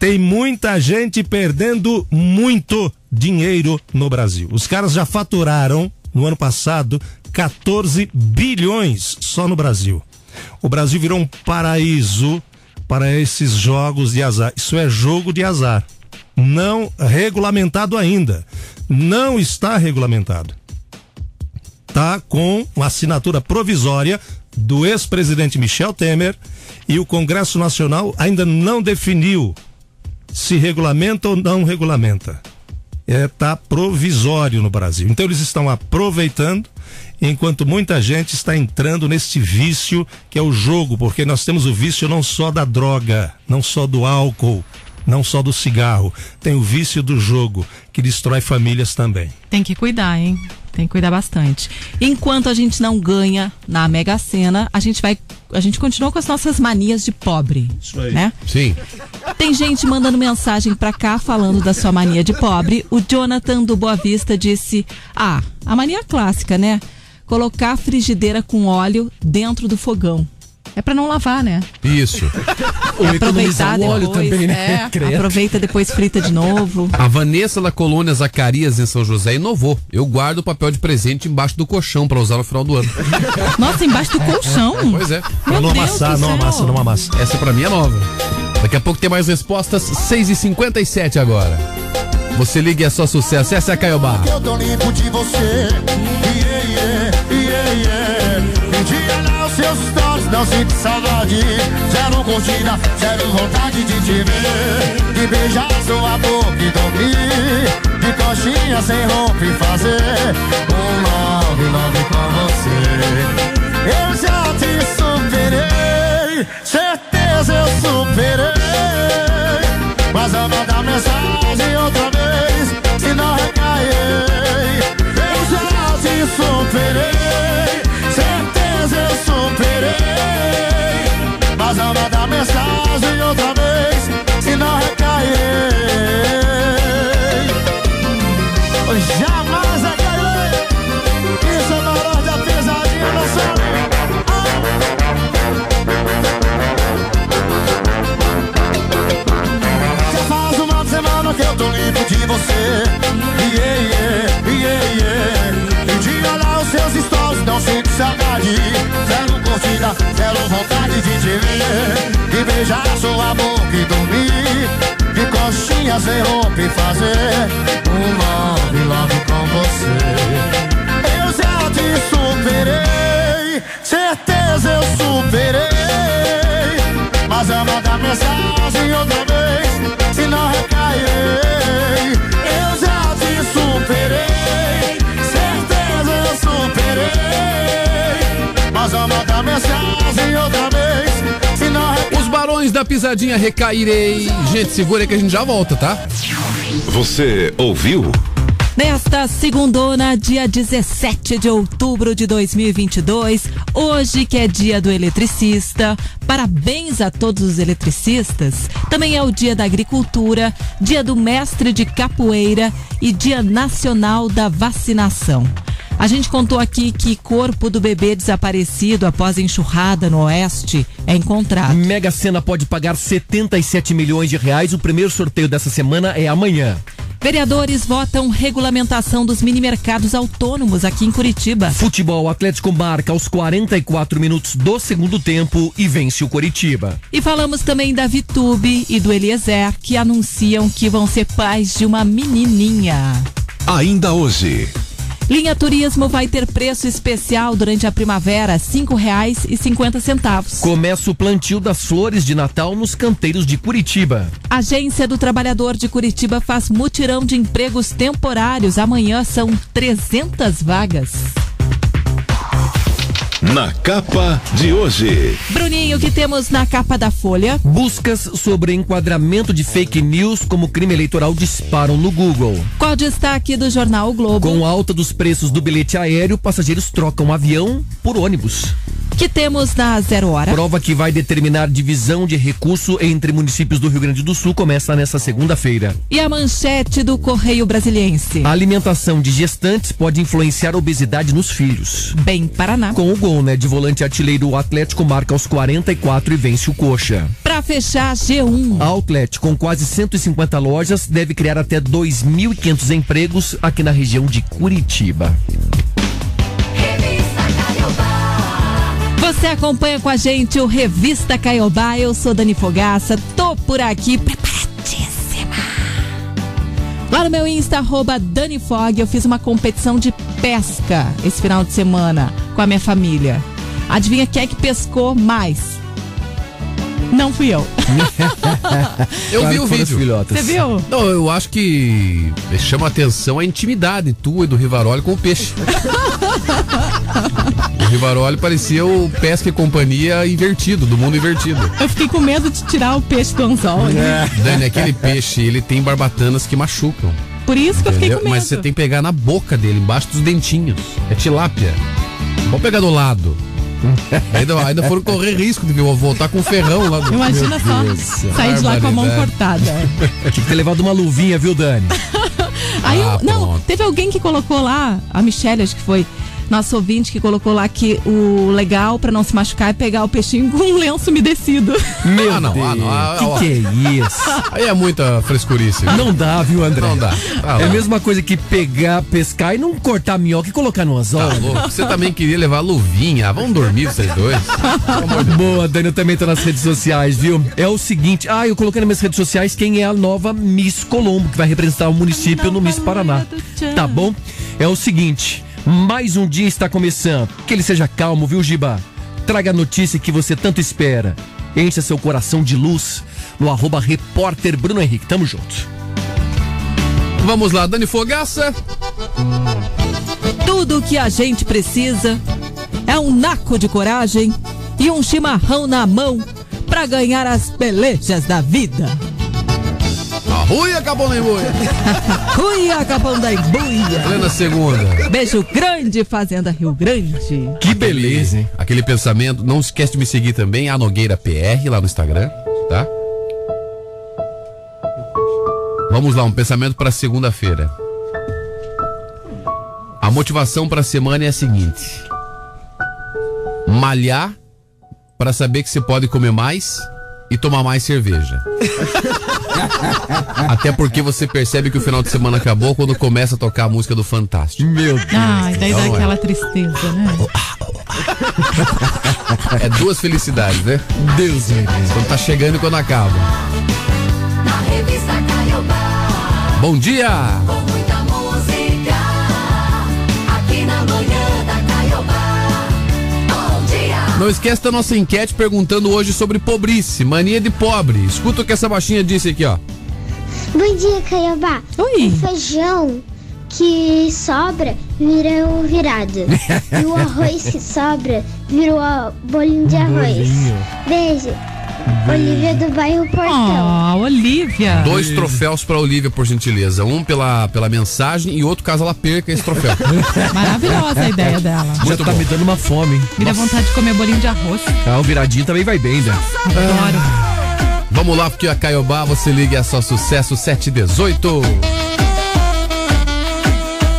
Tem muita gente perdendo muito dinheiro no Brasil. Os caras já faturaram no ano passado 14 bilhões só no Brasil. O Brasil virou um paraíso para esses jogos de azar. Isso é jogo de azar. Não regulamentado ainda. Não está regulamentado. Tá com uma assinatura provisória do ex-presidente Michel Temer e o Congresso Nacional ainda não definiu se regulamenta ou não regulamenta. É, tá provisório no Brasil. Então eles estão aproveitando enquanto muita gente está entrando nesse vício que é o jogo, porque nós temos o vício não só da droga, não só do álcool, não só do cigarro, tem o vício do jogo que destrói famílias também. Tem que cuidar, hein? Tem que cuidar bastante. Enquanto a gente não ganha na Mega Sena, a gente vai. A gente continua com as nossas manias de pobre. Isso aí. Né? Sim. Tem gente mandando mensagem pra cá falando da sua mania de pobre. O Jonathan do Boa Vista disse: Ah, a mania clássica, né? Colocar a frigideira com óleo dentro do fogão. É pra não lavar, né? Isso. Ou Aproveitar o óleo depois, também, né? é, aproveita depois frita de novo. A Vanessa da Colônia Zacarias em São José inovou. Eu guardo o papel de presente embaixo do colchão pra usar no final do ano. Nossa, embaixo do colchão. Pois é. Meu não Deus amassar, não amassa, não amassa. Essa pra mim é nova. Daqui a pouco tem mais respostas, 6h57 agora. Você liga e é só sucesso. Essa é a Caiobá. Eu tô limpo de você. Yeah, yeah, yeah, yeah. Seus stories, não sinto saudade. Zero curtida, zero vontade de te ver. De beijar sua boca e dormir. De coxinha sem roupa e fazer um love, love com você. Eu já te superei, certeza eu superei. Mas eu mandar mensagem outra vez, se não recair. Eu já te superei, Mas eu mandar mensagem outra vez, se não recair. Jamais recairei. Isso é maior de pesadinha, não sou. Já faz uma semana que eu tô limpo de você. Yeah, yeah, yeah, yeah. De olhar os seus stories, não sinto saudade. Zero curtida, zero vontade de te ver. De beijar sua boca e dormir. De coxinha sem roupa e fazer um love, love com você. Eu já te superei, certeza eu superei. Mas eu mandar mensagem outra vez, outra vez, se não. Os barões da pisadinha recairei. Gente, segura aí que a gente já volta, tá? Você ouviu? Nesta segundona, dia 17 de outubro de 2022, hoje que é dia do eletricista, parabéns a todos os eletricistas. Também é o dia da agricultura, dia do mestre de capoeira e dia nacional da vacinação. A gente contou aqui que corpo do bebê desaparecido após enxurrada no oeste é encontrado. Mega Sena pode pagar 77 milhões de reais. O primeiro sorteio dessa semana é amanhã. Vereadores votam regulamentação dos mini-mercados autônomos aqui em Curitiba. Futebol Atlético marca aos 44 minutos do segundo tempo e vence o Coritiba. E falamos também da Vitube e do Eliezer, que anunciam que vão ser pais de uma menininha. Ainda hoje. Linha Turismo vai ter preço especial durante a primavera, R$ 5,50. Começa o plantio das flores de Natal nos canteiros de Curitiba. Agência do Trabalhador de Curitiba faz mutirão de empregos temporários. Amanhã são 300 vagas. Na capa de hoje. Bruninho, o que temos na capa da Folha? Buscas sobre enquadramento de fake news como crime eleitoral disparam no Google. Qual o destaque do jornal o Globo? Com alta dos preços do bilhete aéreo, passageiros trocam avião por ônibus. Que temos na Zero Hora? Prova que vai determinar divisão de recurso entre municípios do Rio Grande do Sul começa nesta segunda-feira. E a manchete do Correio Brasiliense? A alimentação de gestantes pode influenciar a obesidade nos filhos. Bem Paraná. Com o gol, né, de volante artilheiro, o Atlético marca aos 44 e vence o Coxa. Pra fechar, G1. A Outlet, com quase 150 lojas, deve criar até 2.500 empregos aqui na região de Curitiba. Você acompanha com a gente o Revista Caiobá. Eu sou Dani Fogaça, tô por aqui preparadíssima. Lá no meu Insta, arroba Dani Fog, eu fiz uma competição de pesca esse final de semana com a minha família. Adivinha quem é que pescou mais? Não fui eu. Eu Claro vi o vídeo. filhotas. Você viu? Não, eu acho que chama atenção a intimidade tua e do Rivaroli com o peixe. o Rivaroli parecia o Pesca e Companhia invertido, do mundo invertido. Eu fiquei com medo de tirar o peixe do anzol. né? Dani, aquele peixe, ele tem barbatanas que machucam. Por isso que eu fiquei entendeu? com medo. Mas você tem que pegar na boca dele, embaixo dos dentinhos. É tilápia. Vamos pegar do lado. ainda, ainda foram correr risco de voltar com um ferrão lá do. Imagina só Deus. sair de lá com a mão cortada. Tinha que ter levado uma luvinha, viu, Dani? Aí, Ah, eu- não, teve alguém que colocou lá, a Michelle, acho que foi, nosso ouvinte, que colocou lá que o legal pra não se machucar é pegar o peixinho com um lenço umedecido. Meu Ah, não, Deus. ah, não, ah, que ó. que é isso? Aí é muita frescurice. Não dá, viu, André? Não dá. Tá é a mesma coisa que pegar, pescar e não cortar a minhoca e colocar no anzol. Tá louco. Você também queria levar luvinha. Ah, Vamos dormir vocês dois. Boa, Dani, eu também tô nas redes sociais, viu? É o seguinte, ah, eu coloquei nas minhas redes sociais quem é a nova Miss Colombo, que vai representar o município no Miss Paraná. Tá bom? É o seguinte, mais um dia está começando. Que ele seja calmo, viu, Giba? Traga a notícia que você tanto espera. Encha seu coração de luz no arroba repórter Bruno Henrique. Tamo junto. Vamos lá, Dani Fogaça. Tudo o que a gente precisa é um naco de coragem e um chimarrão na mão pra ganhar as pelejas da vida. Arrui acabou na emboia. Cuia, Capão da Embuia. Plena segunda. Beijo grande, Fazenda Rio Grande. Que beleza, hein? Aquele pensamento. Não esquece de me seguir também, a Nogueira PR, lá no Instagram, tá? Vamos lá, um pensamento para segunda-feira. A motivação para a semana é a seguinte: malhar para saber que você pode comer mais e tomar mais cerveja. Até porque você percebe que o final de semana acabou quando começa a tocar a música do Fantástico. Meu Deus. Ai, daí dá Não, é. aquela tristeza, né? É duas felicidades, né? Deus me livre. Quando tá chegando e quando acaba. Bom dia! Não esquece da nossa enquete perguntando hoje sobre pobrice, mania de pobre. Escuta o que essa baixinha disse aqui, ó. Bom dia, Caiobá. Oi. O feijão que sobra vira o virado. e o arroz que sobra vira o bolinho de arroz. Beijo. Olivia do bairro Portão. Oh, Olivia. Dois troféus pra Olivia, por gentileza. Um pela, pela mensagem e outro caso ela perca esse troféu. Maravilhosa a ideia dela. Já Muito tá bom. me dando uma fome. hein? Me dá vontade de comer bolinho de arroz. Ah, o viradinho também vai bem, né? Adoro. Vamos lá, porque a Caiobá, você liga é só sucesso 718.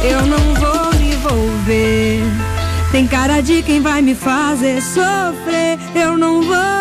Eu não vou me envolver. Tem cara de quem vai me fazer sofrer. Eu não vou.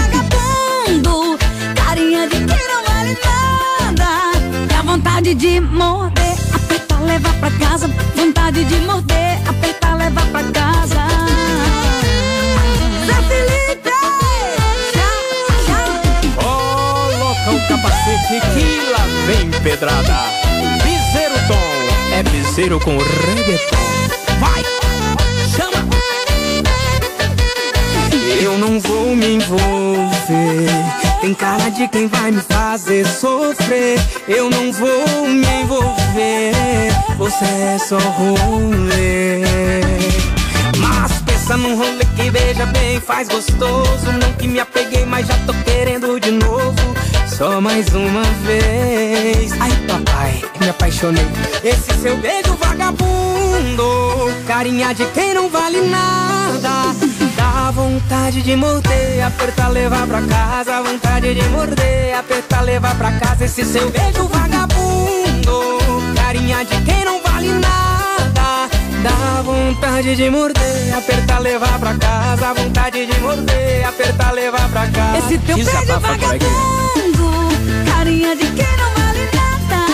não vale nada. Dá vontade de morder, apertar, levar pra casa. Vontade de morder, apertar, levar pra casa. Zé Felipe! Coloca o capacete que lá vem pedrada. Piseiro tom, é piseiro com reggaeton. Vai! Chama! Eu não vou me envolver. Tem cara de quem vai me fazer sofrer. Eu não vou me envolver. Você é só rolê. Mas pensa num rolê que beija bem, faz gostoso. Não que me apeguei, mas já tô querendo de novo. Só mais uma vez. Ai, papai, me apaixonei. Esse seu beijo vagabundo. Carinha de quem não vale nada. Dá vontade de morder, apertar, levar pra casa. Vontade de morder, apertar, levar pra casa. Esse seu beijo vagabundo. Carinha de quem não vale nada. Dá vontade de morder, apertar, levar pra casa. Vontade de morder, apertar, levar pra casa. Esse teu beijo Desabafa, coleguinha. vagabundo, carinha de quem não vale nada.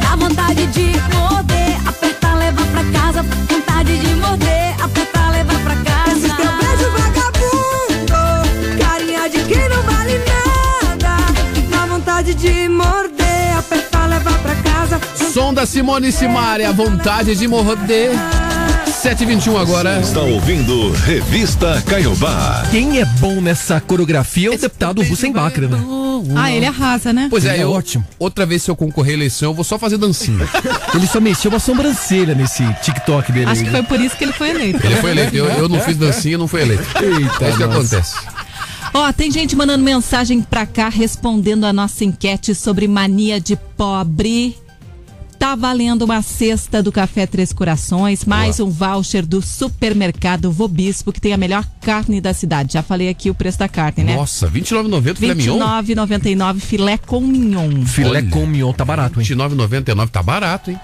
Dá vontade de morder, apertar, levar pra casa. Vontade de morder, apertar, Som da Simone Simaria, vontade de morder. 7h21 agora. Está ouvindo Revista Caiobá. Quem é bom nessa coreografia é o deputado Hussein Bacra, né? Ah, ele arrasa, né? Pois é, é eu, ótimo. Outra vez, se eu concorrer à eleição, eu vou só fazer dancinha. Ele só mexeu uma sobrancelha nesse TikTok dele. Acho aí, que né? foi por isso que ele foi eleito. Ele foi eleito. Eu, eu não fiz dancinha, não fui eleito. Eita, é isso que acontece. Ó, tem gente mandando mensagem pra cá respondendo a nossa enquete sobre mania de pobre. Tá valendo uma cesta do Café Três Corações, mais um voucher do supermercado Vobispo, que tem a melhor carne da cidade. Já falei aqui o preço da carne, né? Nossa, R$29,90 filé mignon? R$29,99 filé com mignon. Filé Olha. com mignon tá barato, hein? R$29,99 tá barato, hein?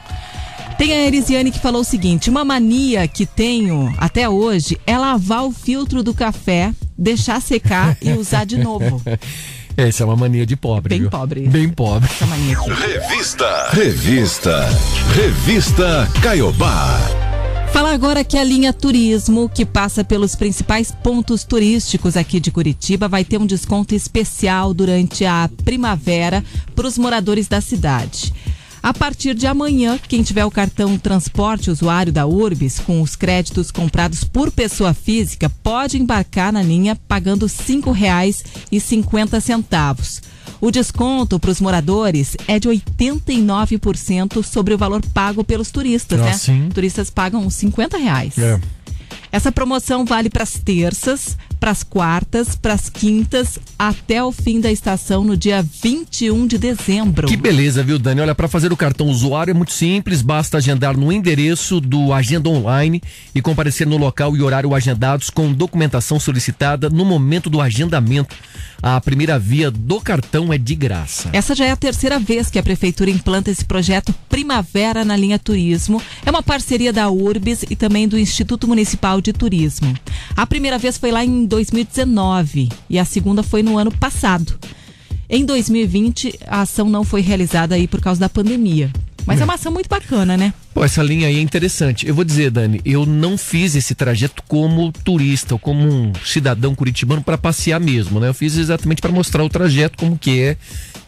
Tem a Erisiane que falou o seguinte: uma mania que tenho até hoje é lavar o filtro do café, deixar secar e usar de novo. Essa é uma mania de pobre, Bem viu? pobre. Bem pobre. Essa mania aqui. Revista. Revista. Revista Caiobá. Fala agora que a linha Turismo, que passa pelos principais pontos turísticos aqui de Curitiba, vai ter um desconto especial durante a primavera para os moradores da cidade. A partir de amanhã, quem tiver o cartão transporte usuário da Urbis com os créditos comprados por pessoa física pode embarcar na linha pagando R$ 5,50. O desconto para os moradores é de 89% sobre o valor pago pelos turistas, Ah, né? sim. Turistas pagam uns 50 reais. É. Essa promoção vale para as terças, para as quartas, para as quintas, até o fim da estação no dia 21 de dezembro. Que beleza, viu, Dani? Olha, para fazer o cartão usuário é muito simples, basta agendar no endereço do Agenda Online e comparecer no local e horário agendados com documentação solicitada no momento do agendamento. A primeira via do cartão é de graça. Essa já é a terceira vez que a prefeitura implanta esse projeto Primavera na linha Turismo. É uma parceria da Urbis e também do Instituto Municipal de Turismo. A primeira vez foi lá em 2019 e a segunda foi no ano passado. Em 2020, a ação não foi realizada aí por causa da pandemia. Mas é uma ação muito bacana, né? Pô, essa linha aí é interessante. Eu vou dizer, Dani, eu não fiz esse trajeto como turista ou como um cidadão curitibano para passear mesmo, né? Eu fiz exatamente para mostrar o trajeto, como que é,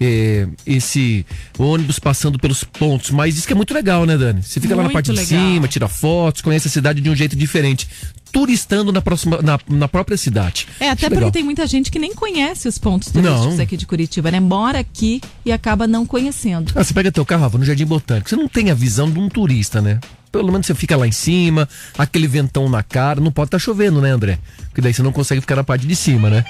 é, esse ônibus passando pelos pontos. Mas isso que é muito legal, né, Dani? Você fica lá na Muito parte legal. de cima, tira fotos, conhece a cidade de um jeito diferente. Turistando na, próxima, na, na própria cidade. É, até porque tem muita gente que nem conhece os pontos turísticos Não. aqui de Curitiba, né? Mora aqui e acaba não conhecendo. Ah, você pega teu carro, vou no Jardim Botânico. Você não tem a visão de um turista, né? Pelo menos você fica lá em cima, aquele ventão na cara. Não pode estar chovendo, né, André? Porque daí você não consegue ficar na parte de cima, né?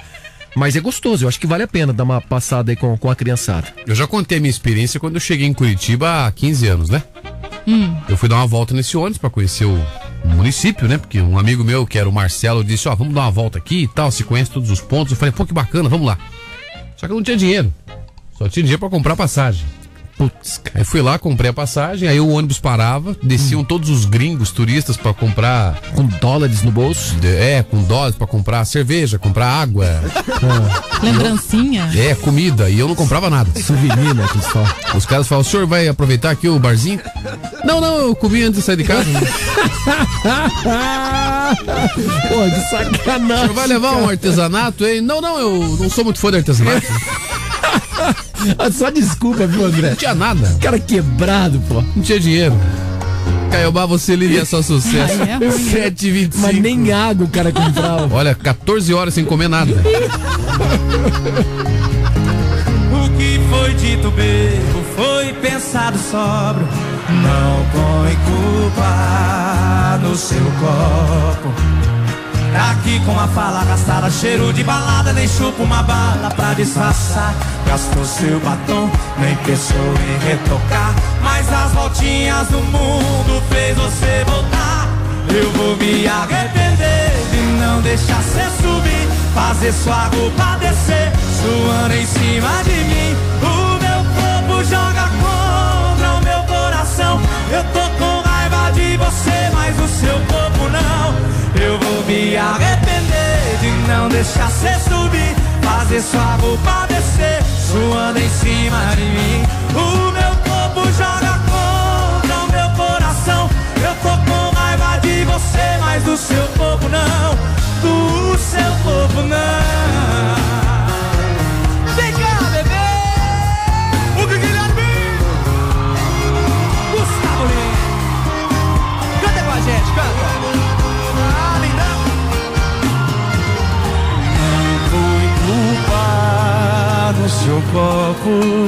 Mas é gostoso, eu acho que vale a pena dar uma passada aí com, com a criançada. Eu já contei a minha experiência quando eu cheguei em Curitiba há 15 anos, né? Hum. Eu fui dar uma volta nesse ônibus pra conhecer o município, né? Porque um amigo meu, que era o Marcelo, disse, ó, vamos dar uma volta aqui e tal, se conhece todos os pontos. Eu falei, pô, que bacana, vamos lá. Só que eu não tinha dinheiro. Só tinha dinheiro pra comprar passagem. Putz, cara. Aí fui lá, comprei a passagem, aí o ônibus parava, desciam todos os gringos turistas pra comprar. Com dólares no bolso? de- é, com dólares pra comprar cerveja, comprar água. Lembrancinha. É, comida. E eu não comprava nada. Souvenir, né, pessoal? Os caras falam, o senhor vai aproveitar aqui o barzinho? Não, não, eu comi antes de sair de casa. Pô, que O sacanagem. senhor vai levar um artesanato aí? Não, não, eu não sou muito fã de artesanato. Ah, Só desculpa, viu, André? Não tinha nada. Cara quebrado, pô. Não tinha dinheiro. Caiobá, você livre é só sucesso. Ai, é ruim. 7h25. Mas nem água o cara comprava. Olha, 14 horas sem comer nada. O que foi dito bebo foi pensado sóbrio. Não põe culpa no seu copo. Aqui com a fala gastada, cheiro de balada, nem chupa uma bala pra disfarçar. Gastou seu batom, nem pensou em retocar. Mas as voltinhas do mundo fez você voltar. Eu vou me arrepender de não deixar você subir. Fazer sua roupa descer, suando em cima de mim. O meu corpo joga contra o meu coração. Eu tô com raiva de você, mas o seu corpo. Eu vou me arrepender de não deixar você subir. Fazer sua roupa descer, suando em cima de mim. O meu corpo joga contra o meu coração. Eu tô com raiva de você, mas do seu corpo não. Do seu corpo não. Seu copo.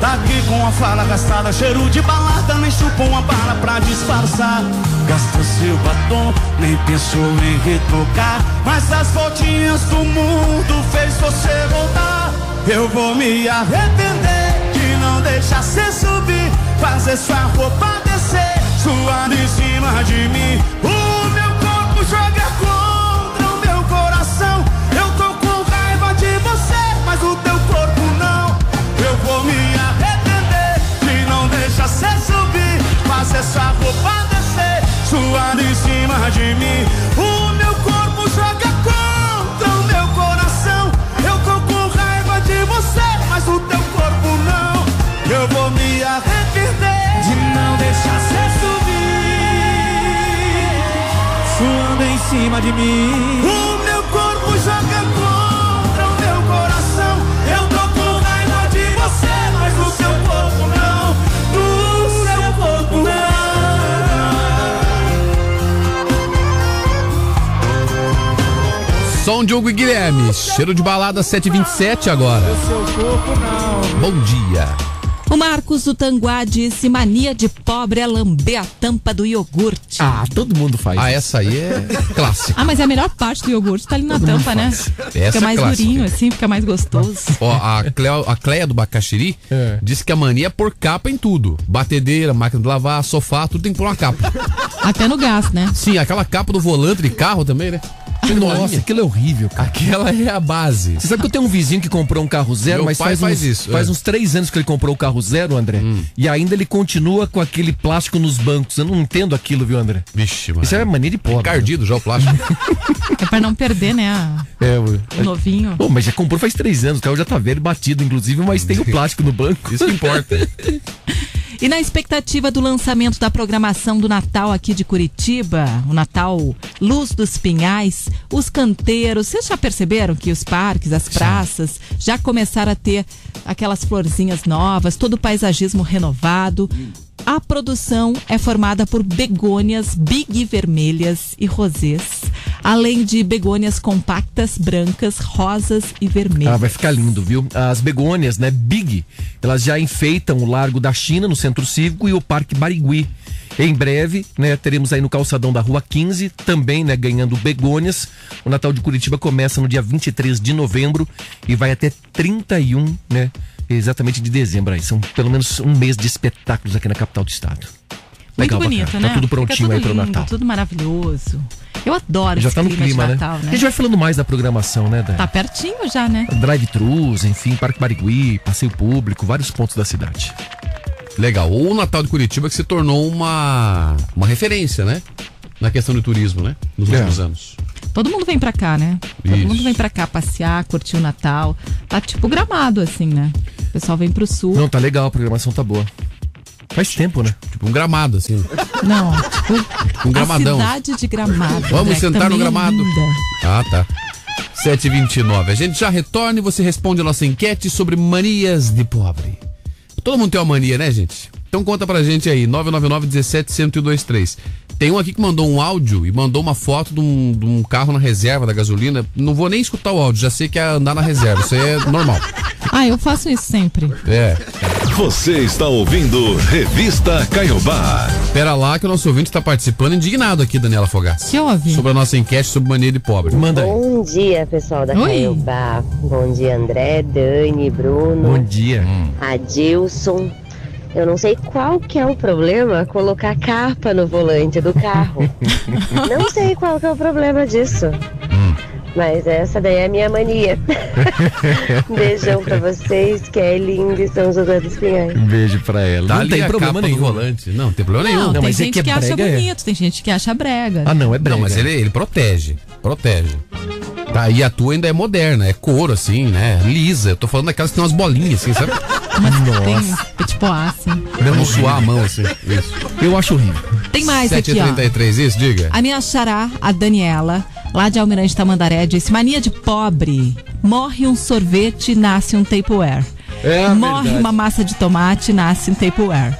Tá aqui com a fala gastada, cheiro de balada, nem chupou uma bala pra disfarçar. Gastou seu batom, nem pensou em retocar. Mas as voltinhas do mundo fez você voltar. Eu vou me arrepender de não deixar você subir, fazer sua roupa descer, suando em cima de mim. Vou me arrepender de não deixar você subir, fazer sua roupa descer, suando em cima de mim. O meu corpo joga contra o meu coração. Eu tô com raiva de você, mas o teu corpo não. Eu vou me arrepender de não deixar você subir, suando em cima de mim. Som Diogo e Guilherme. Cheiro de balada 727 agora. Bom dia. O Marcos do Tanguá disse: mania de pobre é lamber a tampa do iogurte. Ah, todo mundo faz. Ah, essa aí é clássica. Ah, mas é a melhor parte do iogurte tá ali na tampa, né? Essa fica é mais clássica. durinho, assim, fica mais gostoso. Ó, a, Cleo, a Cleia do Bacaxiri É. disse que a mania é pôr capa em tudo. Batedeira, máquina de lavar, sofá, tudo tem que pôr uma capa. Até no gás, né? Sim, aquela capa do volante de carro também, né? Nossa, aquilo é horrível, cara. Aquela é a base. Você sabe que eu tenho um vizinho que comprou um carro zero, Meu mas pai faz, faz uns, isso, faz é. Hum. uns três anos que ele comprou o carro zero, André. E ainda ele continua com aquele plástico nos bancos. Eu não entendo aquilo, viu, André? Vixe, mano. Isso é mania de pobre. Encardido já o plástico. É pra não perder, né? a- É, ué. O novinho. Pô, mas já comprou faz três anos, o carro já tá velho, batido, inclusive, mas tem o plástico no banco. Isso que importa. E na expectativa do lançamento da programação do Natal aqui de Curitiba, o Natal Luz dos Pinhais, os canteiros, vocês já perceberam que os parques, as praças já começaram a ter aquelas florzinhas novas, todo o paisagismo renovado. A produção é formada por begônias big vermelhas e rosés, além de begônias compactas brancas, rosas e vermelhas. Ah, vai ficar lindo, viu? As begônias, né, Big, elas já enfeitam o Largo da China, no Centro Cívico, e o Parque Barigui. Em breve, né, teremos aí no calçadão da Rua 15, também, né, ganhando begônias. O Natal de Curitiba começa no dia 23 de novembro e vai até 31, né, exatamente de dezembro aí. São pelo menos um mês de espetáculos aqui na capital do estado. Muito Legal, bonito, bacana. né? Tá tudo prontinho tudo aí pro Natal. Tudo maravilhoso. Eu adoro Já esse tá no clima, clima, de né? Natal, A gente vai falando mais da programação, né, Dan? Tá pertinho já, né? Drive-thrus, enfim, Parque Barigui, passeio público, vários pontos da cidade. Legal. O Natal de Curitiba que se tornou uma, uma referência, né? Na questão do turismo, né? Nos É. últimos anos. Todo mundo vem pra cá, né? Todo Isso. mundo vem pra cá passear, curtir o Natal. Tá tipo gramado, assim, né? O pessoal vem pro sul. Não, tá legal, a programação tá boa. Faz tempo, né? Tipo um gramado, assim. Não, tipo, Um gramadão. a cidade de Gramado. Vamos né, sentar no é gramado. linda. Ah, tá. 7h29. A gente já retorna e você responde a nossa enquete sobre manias de pobre. Todo mundo tem uma mania, né, gente? Então conta pra gente aí, 999 17 1023. Tem um aqui que mandou um áudio e mandou uma foto de um, de um carro na reserva da gasolina. Não vou nem escutar o áudio, já sei que é andar na reserva. Isso aí é normal. Ah, eu faço isso sempre. É. Você está ouvindo Revista Caiobá. Pera lá que o nosso ouvinte está participando indignado aqui, Daniela Fogaça. Que houve? Sobre a nossa enquete sobre mania de pobre. Manda aí. Bom dia, pessoal da Oi. Caiobá. Bom dia, André, Dani, Bruno, Bom dia. Adilson. Eu não sei qual que é o problema colocar capa no volante do carro. não sei qual que é o problema disso. Mas essa daí é a minha mania. Beijão pra vocês, Kelly, de São José dos Pinhais. Um beijo pra ela. Tá não tem problema nenhum. volante. Não, tem problema nenhum. Não, tem mas é gente que que, é acha é. bonito, tem gente que acha brega. Ah, não, é brega. Não, mas ele, ele protege. Protege. Tá, e a tua ainda é moderna, é couro, assim, né? Lisa. Eu tô falando daquelas que tem umas bolinhas, assim, sabe? Mas tem tipo ah, assim. Não suar a mão, assim. Isso. Eu acho horrível. Tem mais aqui, ó. 7h33, isso, diga. A minha xará, a Daniela, lá de Almirante Tamandaré, disse: mania de pobre. Morre um sorvete, nasce um Tupperware. É Morre verdade. uma massa de tomate, nasce um Tupperware.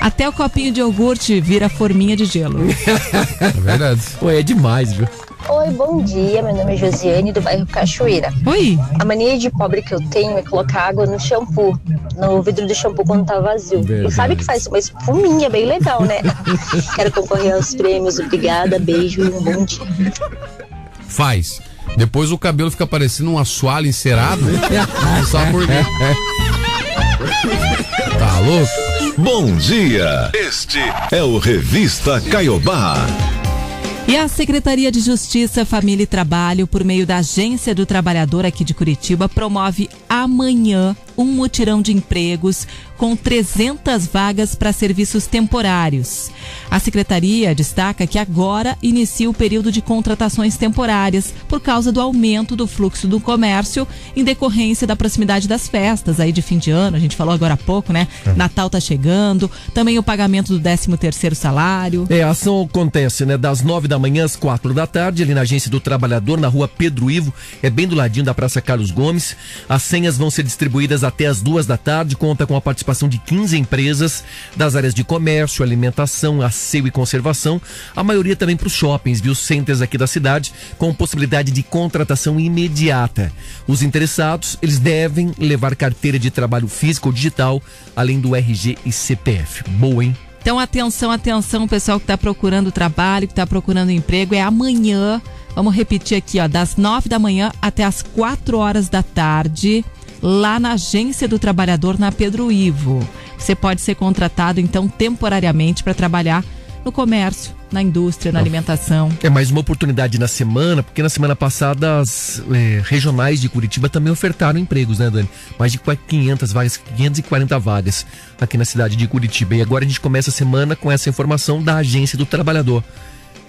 Até o copinho de iogurte vira forminha de gelo. É verdade. Pô, é demais, viu? Oi, bom dia. Meu nome é Josiane, do bairro Cachoeira. Oi. A mania de pobre que eu tenho é colocar água no shampoo, no vidro do shampoo quando tá vazio. Verdade. E sabe que faz uma espuminha bem legal, né? Quero concorrer aos prêmios. Obrigada, beijo e um bom dia. Faz. Depois o cabelo fica parecendo um assoalho encerado. Sabe por quê. Tá louco? Bom dia. Este é o Revista Caiobá. E a Secretaria de Justiça, Família e Trabalho, por meio da Agência do Trabalhador aqui de Curitiba, promove amanhã um mutirão de empregos com 300 vagas para serviços temporários. A secretaria destaca que agora inicia o período de contratações temporárias por causa do aumento do fluxo do comércio em decorrência da proximidade das festas aí de fim de ano. A gente falou agora há pouco, né? Natal tá chegando, também o pagamento do 13 terceiro salário. É, a ação acontece, né, das nove da manhã às quatro da tarde, ali na Agência do Trabalhador, na rua Pedro Ivo, é bem do ladinho da Praça Carlos Gomes. As senhas vão ser distribuídas até as duas da tarde, conta com a participação de 15 empresas das áreas de comércio, alimentação, asseio e conservação, a maioria também para os shoppings, viu, centers aqui da cidade, com possibilidade de contratação imediata. Os interessados, eles devem levar carteira de trabalho físico ou digital, além do RG e CPF. Boa, hein? Então, atenção, atenção, pessoal que está procurando trabalho, que está procurando emprego, é amanhã. Vamos repetir aqui, ó, das nove da manhã até as quatro horas da tarde, lá na Agência do Trabalhador, na Pedro Ivo. Você pode ser contratado, então, temporariamente para trabalhar no comércio, na indústria, na alimentação. É mais uma oportunidade na semana, porque na semana passada as eh, regionais de Curitiba também ofertaram empregos, né, Dani? Mais de 500 vagas, 540 vagas aqui na cidade de Curitiba. E agora a gente começa a semana com essa informação da Agência do Trabalhador.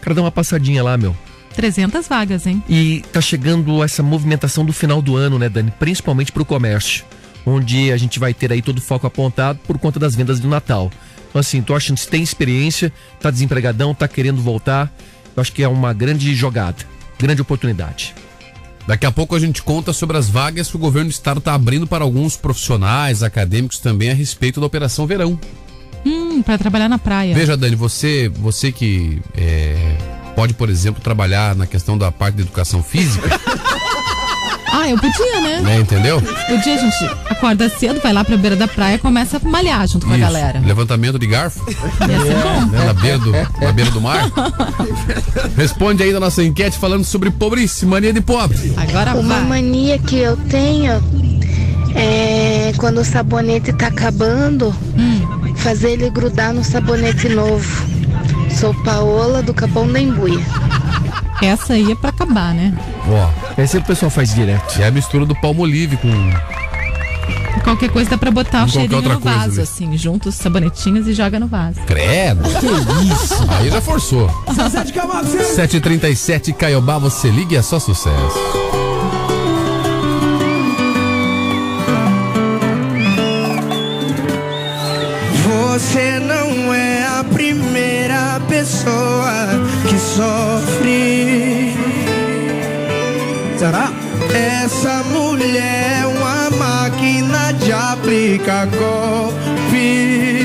Quero dar uma passadinha lá, meu. 300 vagas, hein? E tá chegando essa movimentação do final do ano, né, Dani? Principalmente para o comércio, onde a gente vai ter aí todo o foco apontado por conta das vendas do Natal. Então, assim, tô achando que tem experiência, tá desempregadão, tá querendo voltar. Eu acho que é uma grande jogada, grande oportunidade. Daqui a pouco a gente conta sobre as vagas que o governo do estado está abrindo para alguns profissionais, acadêmicos também a respeito da Operação Verão. Hum, para trabalhar na praia. Veja, Dani, você, você que é, pode, por exemplo, trabalhar na questão da parte da educação física, Ah, eu podia, né? né, entendeu? Podia, a gente acorda cedo, vai lá pra beira da praia e começa a malhar junto com a Isso. galera. Levantamento de garfo, Ia ser bom. né, na, beira do, na beira do mar. Responde aí na nossa enquete falando sobre pobrice, mania de pobre. Agora Uma vai. mania que eu tenho É, quando o sabonete tá acabando, fazer ele grudar no sabonete novo. Sou Paola do Capão da Embuia. Essa aí é pra acabar, né? Ó. Esse o pessoal faz direto. E é a mistura do palmolive com. Qualquer coisa dá pra botar o cheirinho outra no coisa vaso, ali. assim. Junta os sabonetinhos e joga no vaso. Credo. Que isso? Aí já forçou. 7h37, Caiobá, você liga e é só sucesso. Você não é a primeira pessoa que sofre. Será? Essa mulher é uma máquina de aplicar golpe.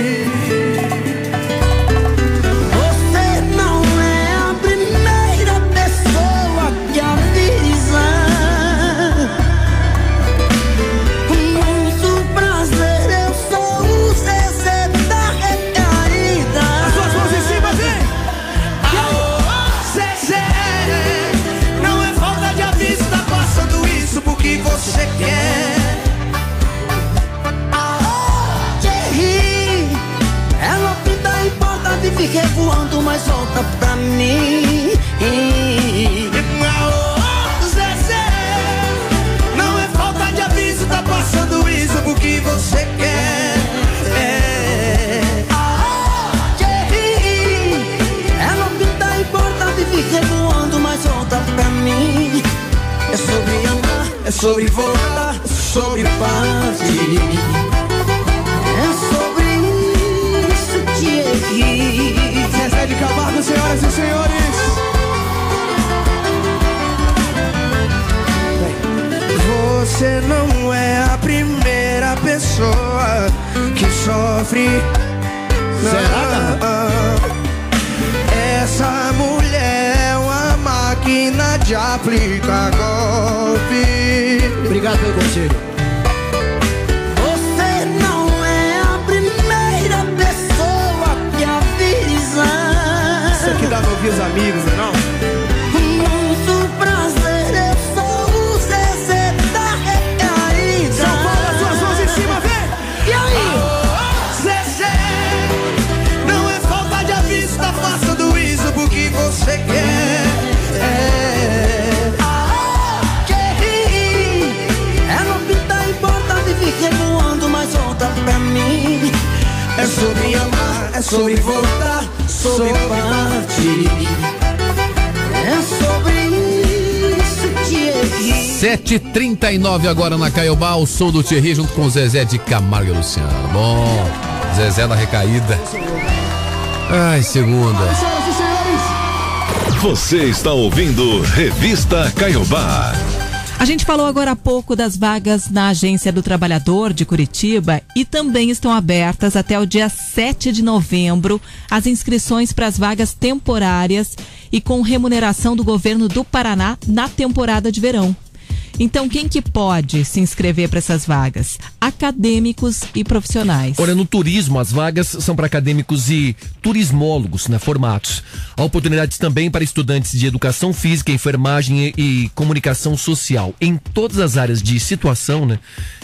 Mas volta pra mim. Aô, Zezé, não é falta de aviso, tá passando isso porque você quer. É. Thierry, ela pinta e porta de vir revoando, mas volta pra mim. É sobre amar, É sobre voltar, sobre partir. Máquina sobre voltar, sobre partir. É sobre isso, Thierry. 7h39 agora na Caiobá, o som do Thierry junto com o Zezé de Camargo e Luciano. Bom, Zezé da recaída. Ai, segunda. Senhoras e senhores. Você está ouvindo Revista Caiobá. A gente falou agora há pouco das vagas na Agência do Trabalhador de Curitiba e também estão abertas até o dia 7 de novembro as inscrições para as vagas temporárias e com remuneração do governo do Paraná na temporada de verão. Então, quem que pode se inscrever para essas vagas? Acadêmicos e profissionais. Olha, no turismo, as vagas são para acadêmicos e turismólogos, né, formatos. Há oportunidades também para estudantes de educação física, enfermagem e, e comunicação social. Em todas as áreas de situação, né,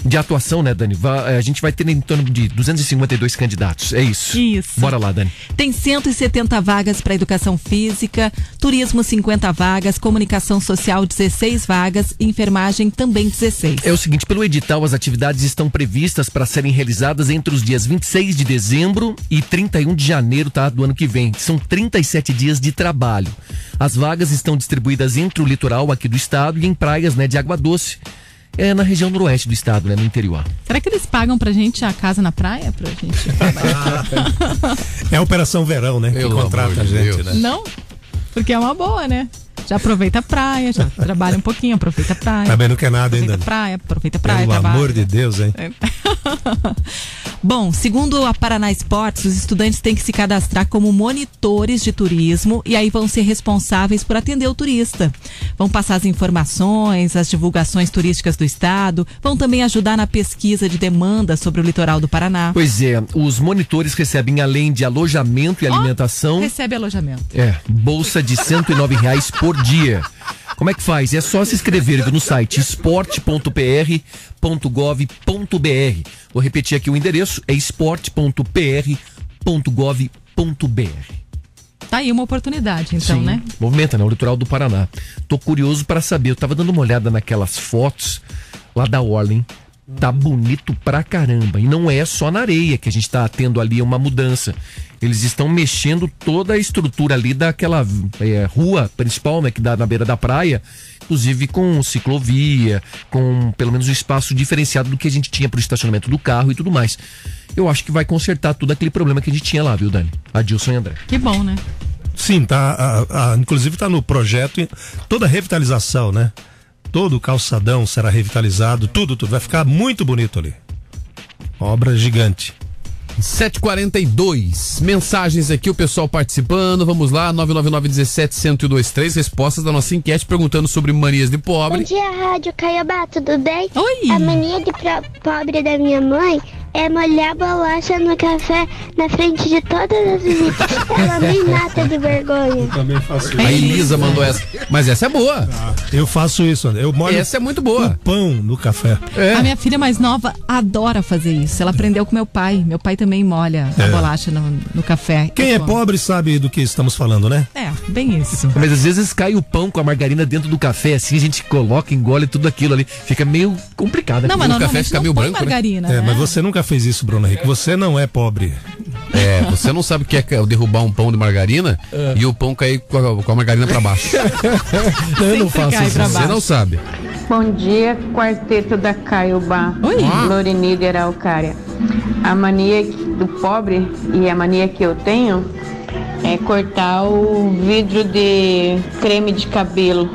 de atuação, né, Dani? Va- a gente vai ter em torno de 252 candidatos. É isso. Isso. Bora lá, Dani. Tem 170 vagas para educação física, turismo 50 vagas, comunicação social 16 vagas, enfermagem também 16. É o seguinte, pelo edital, as atividades estão previstas para serem realizadas entre os dias 26 de dezembro e 31 de janeiro tá, do ano que vem. São 37 dias de trabalho. As vagas estão distribuídas entre o litoral aqui do estado e em praias né, de Água Doce. É na região noroeste do estado, né, no interior. Será que eles pagam pra gente a casa na praia? Pra gente É a Operação Verão, né? Pelo que contrata a gente, Deus. né? Não? Porque é uma boa, né? Já aproveita a praia, já trabalha um pouquinho, aproveita a praia. Também não quer nada aproveita ainda. a praia, aproveita a praia, Pelo trabalha. amor de Deus, hein? Bom, segundo a Paraná Esportes, os estudantes têm que se cadastrar como monitores de turismo e aí vão ser responsáveis por atender o turista. Vão passar as informações, as divulgações turísticas do estado, vão também ajudar na pesquisa de demanda sobre o litoral do Paraná. Pois é, os monitores recebem, além de alojamento e alimentação, Recebe alojamento. é, bolsa de 109 reais por dia. Como é que faz? É só se inscrever no site esporte.pr.gov.br. Vou repetir aqui o endereço, é esporte.pr.gov.br. Tá aí uma oportunidade, então, Sim, né? Movimenta, né? O litoral do Paraná. Tô curioso para saber. Eu tava dando uma olhada naquelas fotos lá da Orlen. Tá bonito pra caramba. E não é só na areia que a gente tá tendo ali uma mudança. Eles estão mexendo toda a estrutura ali daquela é, rua principal, né? Que dá na beira da praia. Inclusive com ciclovia, com pelo menos um espaço diferenciado do que a gente tinha pro estacionamento do carro e tudo mais. Eu acho que vai consertar todo aquele problema que a gente tinha lá, viu, Dani? Adilson e André. Que bom, né? Sim, tá. a- a- inclusive está no projeto toda a revitalização, né? Todo o calçadão será revitalizado, tudo, tudo. Vai ficar muito bonito ali. Obra gigante. 742. Mensagens aqui, o pessoal participando. Vamos lá, 999-17-1023. Respostas da nossa enquete perguntando sobre manias de Bom pobre. dia, Rádio Caiobá, tudo bem? Oi! A mania de pobre da minha mãe é molhar bolacha no café na frente de todas as visitas. Ela me mata de vergonha. Também faço A Elisa mandou essa. Mas essa é boa. Eu faço isso, André. Eu molho Essa é muito boa. o pão no café. É. A minha filha mais nova adora fazer isso. Ela aprendeu com meu pai. Meu pai também molha a É. bolacha no, no café. Quem Eu é como. pobre sabe do que estamos falando, né? É, bem isso. Mas às vezes cai o pão com a margarina dentro do café, assim a gente coloca, engole tudo aquilo ali. Fica meio complicado. Não, mas O normalmente fica não meio branco, né? margarina, É, né? mas você nunca fez isso, Bruno Henrique. Você não é pobre. É, você não sabe o que é derrubar um pão de margarina e o pão cair com a, com a margarina pra baixo. eu não faço isso. Você não sabe. Bom dia, quarteto da Caiobá. Oi. Lorenida Araucária. A mania do pobre e a mania que eu tenho é cortar o vidro de creme de cabelo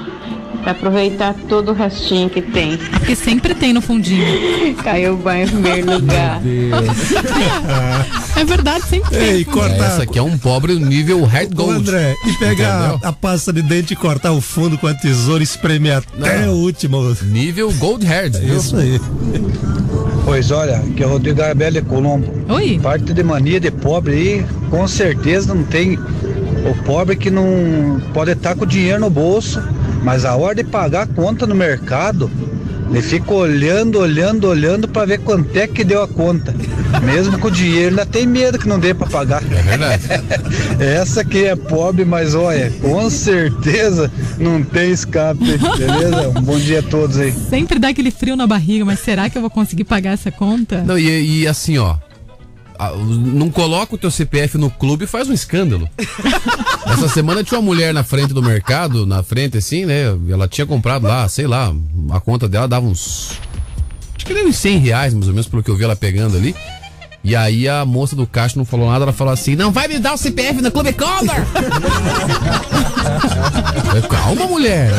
para aproveitar todo o restinho que tem. Porque sempre tem no fundinho. Caiobá em primeiro lugar. É verdade, sempre tem. Ei, corta. Essa aqui é um pobre nível Ô, gold. André, e pegar a, a pasta de dente e cortar o fundo com a tesoura e espremer até Não. o último. Nível gold hard. É viu? isso aí. Pois olha, que é o Rodrigo Arbelli Colombo. Oi. Parte de mania de pobre aí, com certeza não tem. O pobre que não pode estar com o dinheiro no bolso, mas a hora de pagar a conta no mercado, ele fica olhando, olhando, olhando para ver quanto é que deu a conta. Mesmo com o dinheiro, ainda tem medo que não dê para pagar. É verdade. Essa que é pobre, mas olha, com certeza não tem escape, beleza? Um bom dia a todos aí. Sempre dá aquele frio na barriga, mas será que eu vou conseguir pagar essa conta? Não, e, e assim, ó. Não coloca o teu CPF no clube e faz um escândalo. Essa semana tinha uma mulher na frente do mercado, na frente assim, né? Ela tinha comprado lá, sei lá, a conta dela dava uns. Acho que deu uns 100 reais, mais ou menos, pelo que eu vi ela pegando ali. E aí a moça do caixa não falou nada, ela falou assim: Não vai me dar o CPF no Clube Condor! Calma, mulher!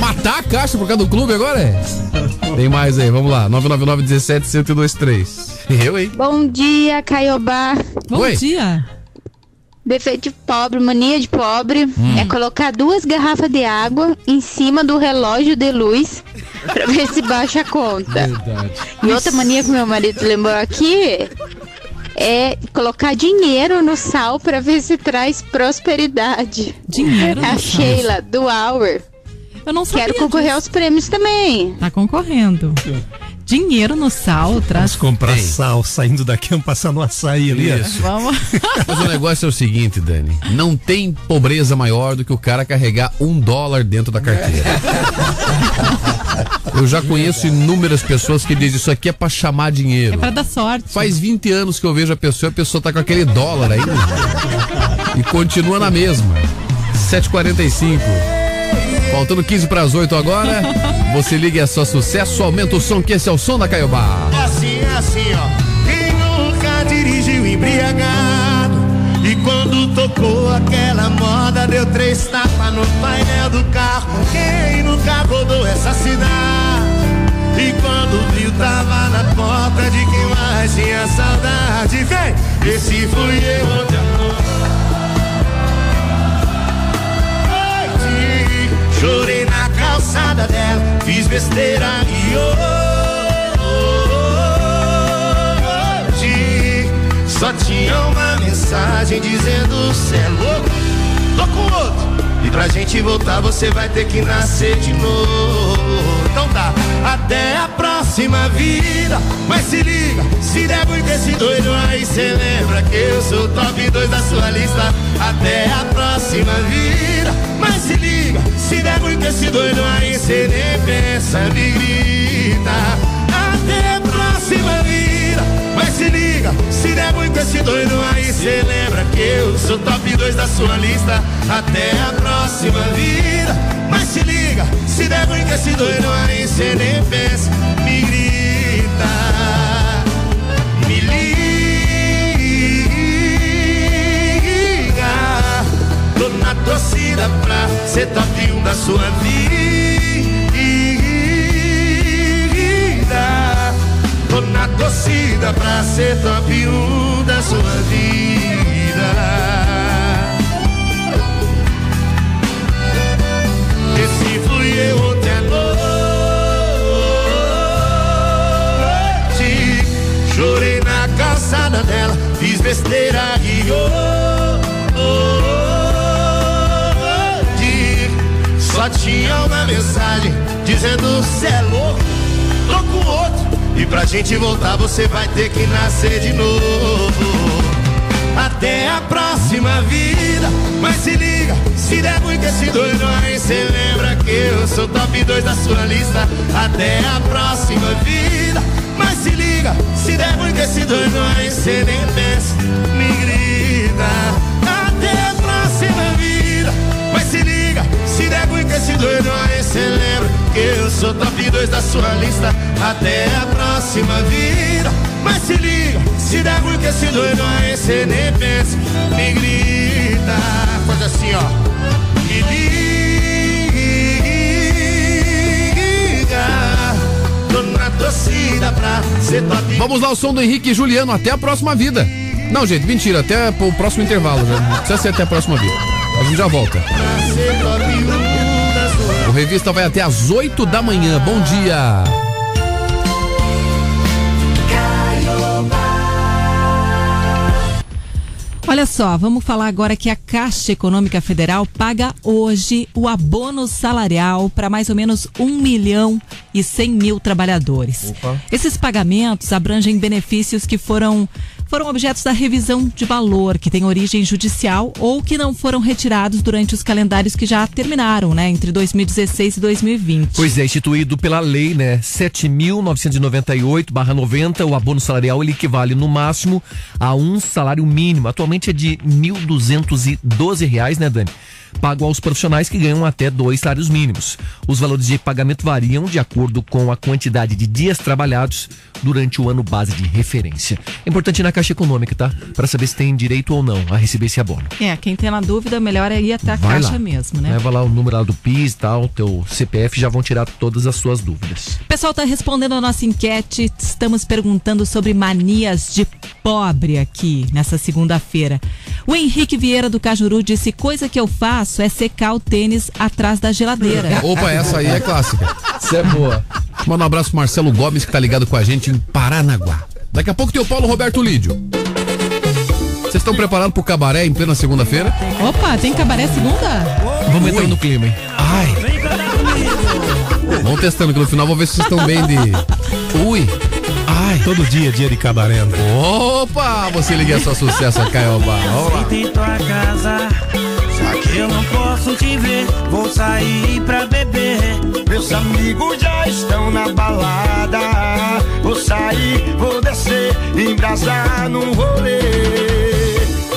Matar a caixa por causa do clube agora é? Tem mais aí, vamos lá. 999 17 1023. Eu, hein? Bom dia, Caiobá. Bom Oi. dia. Defeito de pobre, mania de pobre Hum. é colocar duas garrafas de água em cima do relógio de luz pra ver se baixa a conta. E outra mania que meu marido lembrou aqui é colocar dinheiro no sal pra ver se traz prosperidade. Dinheiro A no sal. Sheila, do Hour. Eu não sabia Quero concorrer disso. aos prêmios também. Tá concorrendo. Dinheiro no sal traz. Vamos comprar Tem. sal saindo daqui, vamos passar no açaí ali. Isso. Vamos. Mas o negócio é o seguinte, Dani. Não tem pobreza maior do que o cara carregar um dólar dentro da carteira. Eu já conheço inúmeras pessoas que dizem isso aqui é pra chamar dinheiro. É pra dar sorte. Faz 20 anos que eu vejo a pessoa, a pessoa tá com aquele dólar ainda. e continua na mesma. 7h45. Faltando 15 para as 8 agora. Você liga é só sucesso, aumenta o som, que esse é o som da Caiobá. É assim, é assim, ó. Quem nunca dirigiu embriagado? E quando tocou aquela moda, deu três tapas no painel do carro. Quem nunca rodou essa cidade? E quando viu, tava na porta de quem mais tinha saudade. Vem, esse fui eu ontem à noite. Chorei na calçada dela, fiz besteira e hoje só tinha uma mensagem dizendo cê é louco, tô com outro. E pra gente voltar, você vai ter que nascer de novo. Então tá, até a próxima vida. Mas se liga, se der muito esse doido aí, cê lembra que eu sou top 2 da sua lista. Até a próxima vida. Mas se liga, se der muito esse doido aí, cê nem pensa, me grita. Até a próxima vida. Mas se liga, se der muito esse doido aí, cê lembra que eu sou top 2 da sua lista. Até a próxima vida. Mas se liga, se der muito esse doido aí, cê nem pensa, me grita. Torcida pra ser top 1 da sua vida. Tô na torcida pra ser top 1 da sua vida. Esse fui eu ontem à noite. Chorei na calçada dela, fiz besteira e hoje só tinha uma mensagem dizendo cê é louco, com outro. E pra gente voltar você vai ter que nascer de novo. Até a próxima vida. Mas se liga, se der muito esse doido aí, cê lembra que eu sou top 2 da sua lista. Até a próxima vida. Mas se liga, se der muito esse doido aí, cê nem pensa, me grita. Esse doido aí, cê lembra que eu sou top 2 da sua lista. Até a próxima vida. Mas se liga, se der muito esse doido aí, cê nem pensa, me grita. Faz assim, ó. Me liga. Tô na torcida pra ser top Vamos lá, o som do Henrique e Juliano. Até a próxima vida. Não, gente, mentira. Até o próximo intervalo. Já. Não precisa ser até a próxima vida. A gente já volta. Revista vai até às 8 da manhã. Bom dia. Olha só, vamos falar agora que a Caixa Econômica Federal paga hoje o abono salarial para mais ou menos 1 milhão e 100 mil trabalhadores. Opa. Esses pagamentos abrangem benefícios que foram, foram objetos da revisão de valor, que tem origem judicial ou que não foram retirados durante os calendários que já terminaram, né, entre 2016 e 2020. Pois é, instituído pela lei, né, 7.998/90, o abono salarial ele equivale no máximo a um salário mínimo. Atualmente é de 1.212 reais, né, Dani? Pago aos profissionais que ganham até dois salários mínimos. Os valores de pagamento variam de acordo com a quantidade de dias trabalhados durante o ano base de referência. É importante ir na Caixa Econômica, tá? Para saber se tem direito ou não a receber esse abono. É, quem tem na dúvida, melhor é ir até a Vai Caixa lá. mesmo, né? Leva lá o número lá do PIS e tal, teu CPF, já vão tirar todas as suas dúvidas. O pessoal está respondendo a nossa enquete. Estamos perguntando sobre manias de pobre aqui nessa segunda-feira. O Henrique Vieira do Cajuru disse: coisa que eu faço é secar o tênis atrás da geladeira. Opa, essa aí é clássica. Isso é boa. Manda um abraço pro Marcelo Gomes, que tá ligado com a gente em Paranaguá. Daqui a pouco tem o Paulo Roberto Lídio. Vocês estão preparados pro cabaré em plena segunda-feira? Opa, tem cabaré segunda? Vamos entrar no clima, hein? Ai. Vamos testando que no final vou ver se vocês estão bem de. Ui. Ai. Todo dia, dia de cabaré. André. Opa! Você liga só sucesso, Caioba. Vamos lá. Eu não posso te ver. Vou sair pra beber. Meus amigos já estão na balada. Vou sair, vou descer, embrasar no rolê.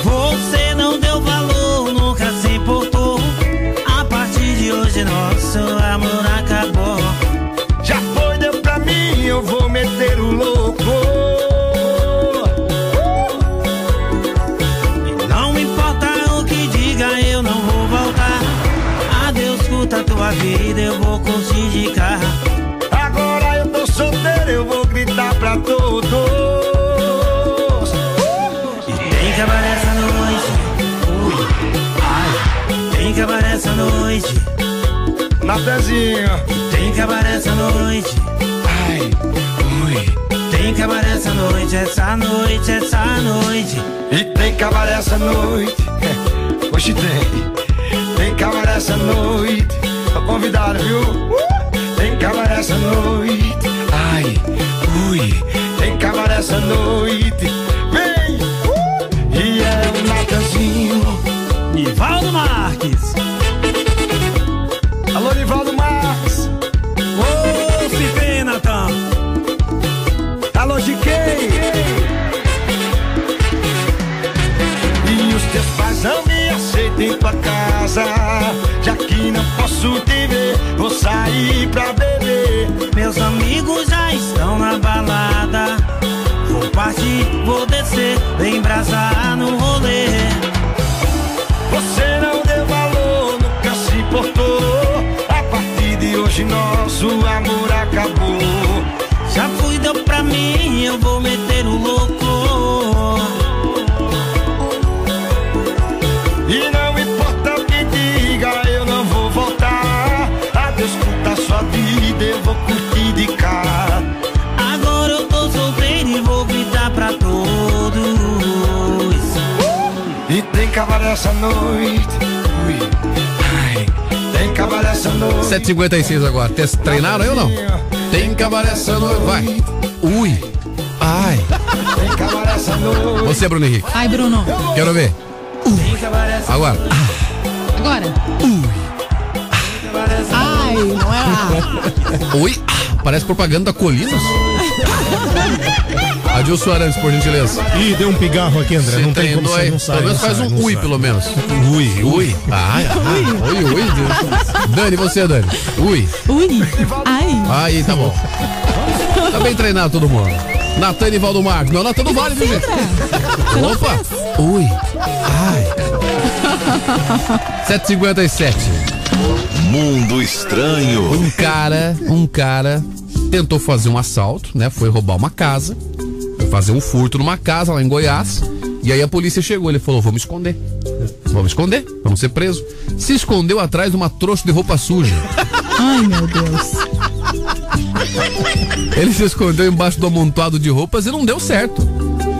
Você não deu valor, nunca se importou. A partir de hoje, nosso amor acabou. Já foi, deu pra mim, eu vou meter o Curta tua vida, eu vou curtir de carro. Agora eu tô solteiro, eu vou gritar pra todos. Tem cabaré essa noite. Ui, ai. Tem cabaré essa noite. Na pezinha. Tem cabaré essa noite. Ai, ui. Tem cabaré essa noite, essa noite, essa noite. E tem cabaré essa noite. Hoje tem. Tem cabaré essa noite. Tô convidado, viu? Tem cabaré essa noite. Ai, ui. Tem cabaré essa noite. Vem! E é o Natanzinho. Nivaldo Marques. Alô, Nivaldo Marques. Ô, se vem, Natan. Alô, GK. E os teus pais não me aceitam em tua casa. Já que não posso te ver, vou sair pra beber. Meus amigos já estão na balada. Vou partir, vou descer, vem embrasar no rolê. Você não deu valor, nunca se portou. A partir de hoje, nosso amor acabou. Já fui, deu pra mim, eu vou meter o louco. Vou curtir de cá. Agora eu tô solteiro e vou gritar pra todos. E tem cabaré essa noite. Ui. Ai, tem cabaré essa noite. 7h56 agora. Treinaram aí ou não? Tem cabaré essa noite. Vai. Ui. Ai. Tem cabaré essa noite. Você, Bruno Henrique. Ai, Bruno. Quero ver. Agora. Agora. Ai, é. Ah, Parece propaganda da Colinas. Adilson Arantes, por gentileza. Ih, deu um pigarro aqui, André. Você não tem como treinou você não sai. Pelo menos faz sai, um ui, sai. pelo menos. Ui, Ui. Ai, ah, ui, ui. Dani, você, Dani. Ui. Ui. Ai. Aí, tá bom. Tá bem treinado todo mundo. Natan e Valdo Marques. Não, Natan não vale, viu, gente? Opa. Ui. Ai. 7h57. Mundo estranho. Um cara, um cara tentou fazer um assalto, né? Foi roubar uma casa, foi fazer um furto numa casa lá em Goiás. E aí a polícia chegou, ele falou: "Vamos esconder. Vamos esconder, vamos ser preso". Se escondeu atrás de uma trouxa de roupa suja. Ai, meu Deus. Ele se escondeu embaixo do amontoado de roupas e não deu certo.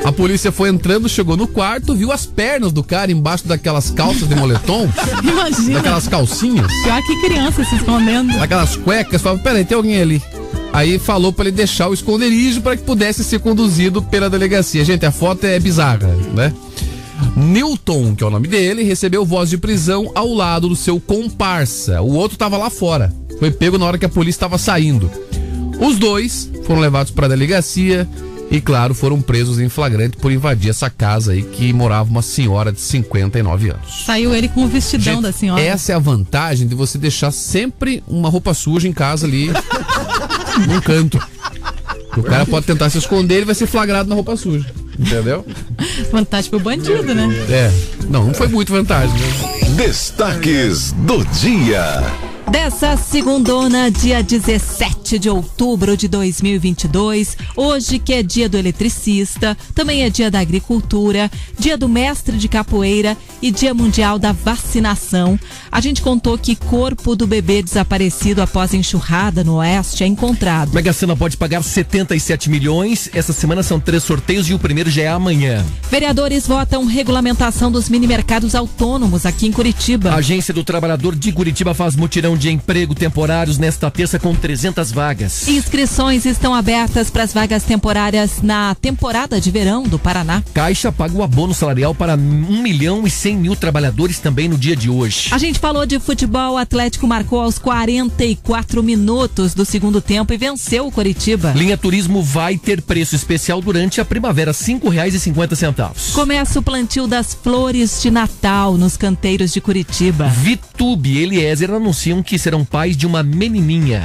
A polícia foi entrando, chegou no quarto, viu as pernas do cara embaixo daquelas calças de moletom, Imagina. daquelas calcinhas. Pior que criança se escondendo. Aquelas cuecas, falava, peraí, tem alguém ali. Aí falou pra ele deixar o esconderijo para que pudesse ser conduzido pela delegacia. Gente, a foto é bizarra, né? Newton, que é o nome dele, recebeu voz de prisão ao lado do seu comparsa. O outro tava lá fora. Foi pego na hora que a polícia estava saindo. Os dois foram levados para a delegacia e, claro, foram presos em flagrante por invadir essa casa aí que morava uma senhora de 59 anos. Saiu ele com o vestidão Gente, da senhora. Essa é a vantagem de você deixar sempre uma roupa suja em casa ali, num canto. O cara pode tentar se esconder, ele vai ser flagrado na roupa suja. Entendeu? Vantagem pro bandido, né? É. Não, não foi muito vantagem, né? Destaques do dia. Dessa segundona, dia 17 de outubro de 2022, hoje que é dia do eletricista, também é dia da agricultura, dia do mestre de capoeira e dia mundial da vacinação. A gente contou que corpo do bebê desaparecido após enxurrada no oeste é encontrado. Mega Sena pode pagar 77 milhões. Essa semana são três sorteios e o primeiro já é amanhã. Vereadores votam regulamentação dos mini-mercados autônomos aqui em Curitiba. A Agência do Trabalhador de Curitiba faz mutirão de emprego temporários nesta terça com 300 vagas. Inscrições estão abertas para as vagas temporárias na temporada de verão do Paraná. Caixa paga o abono salarial para 1 milhão e 100 mil trabalhadores também no dia de hoje. A gente falou de futebol, o Atlético marcou aos 44 minutos do segundo tempo e venceu o Coritiba. Linha Turismo vai ter preço especial durante a primavera, R$ 5,50. Começa o plantio das flores de Natal nos canteiros de Curitiba. Vitube e Eliezer anunciam que serão pais de uma menininha.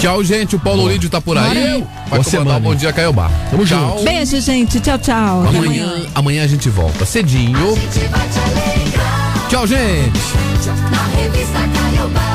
Tchau, gente. O Paulo Lídio tá por aí. Vai Boa comandar semana. o Bom Dia Caiobá. Tamo Tchau. junto. Beijo, gente. Tchau, tchau. Até Amanhã, amanhã a gente volta cedinho. Tchau, gente. Na revista Caiobá.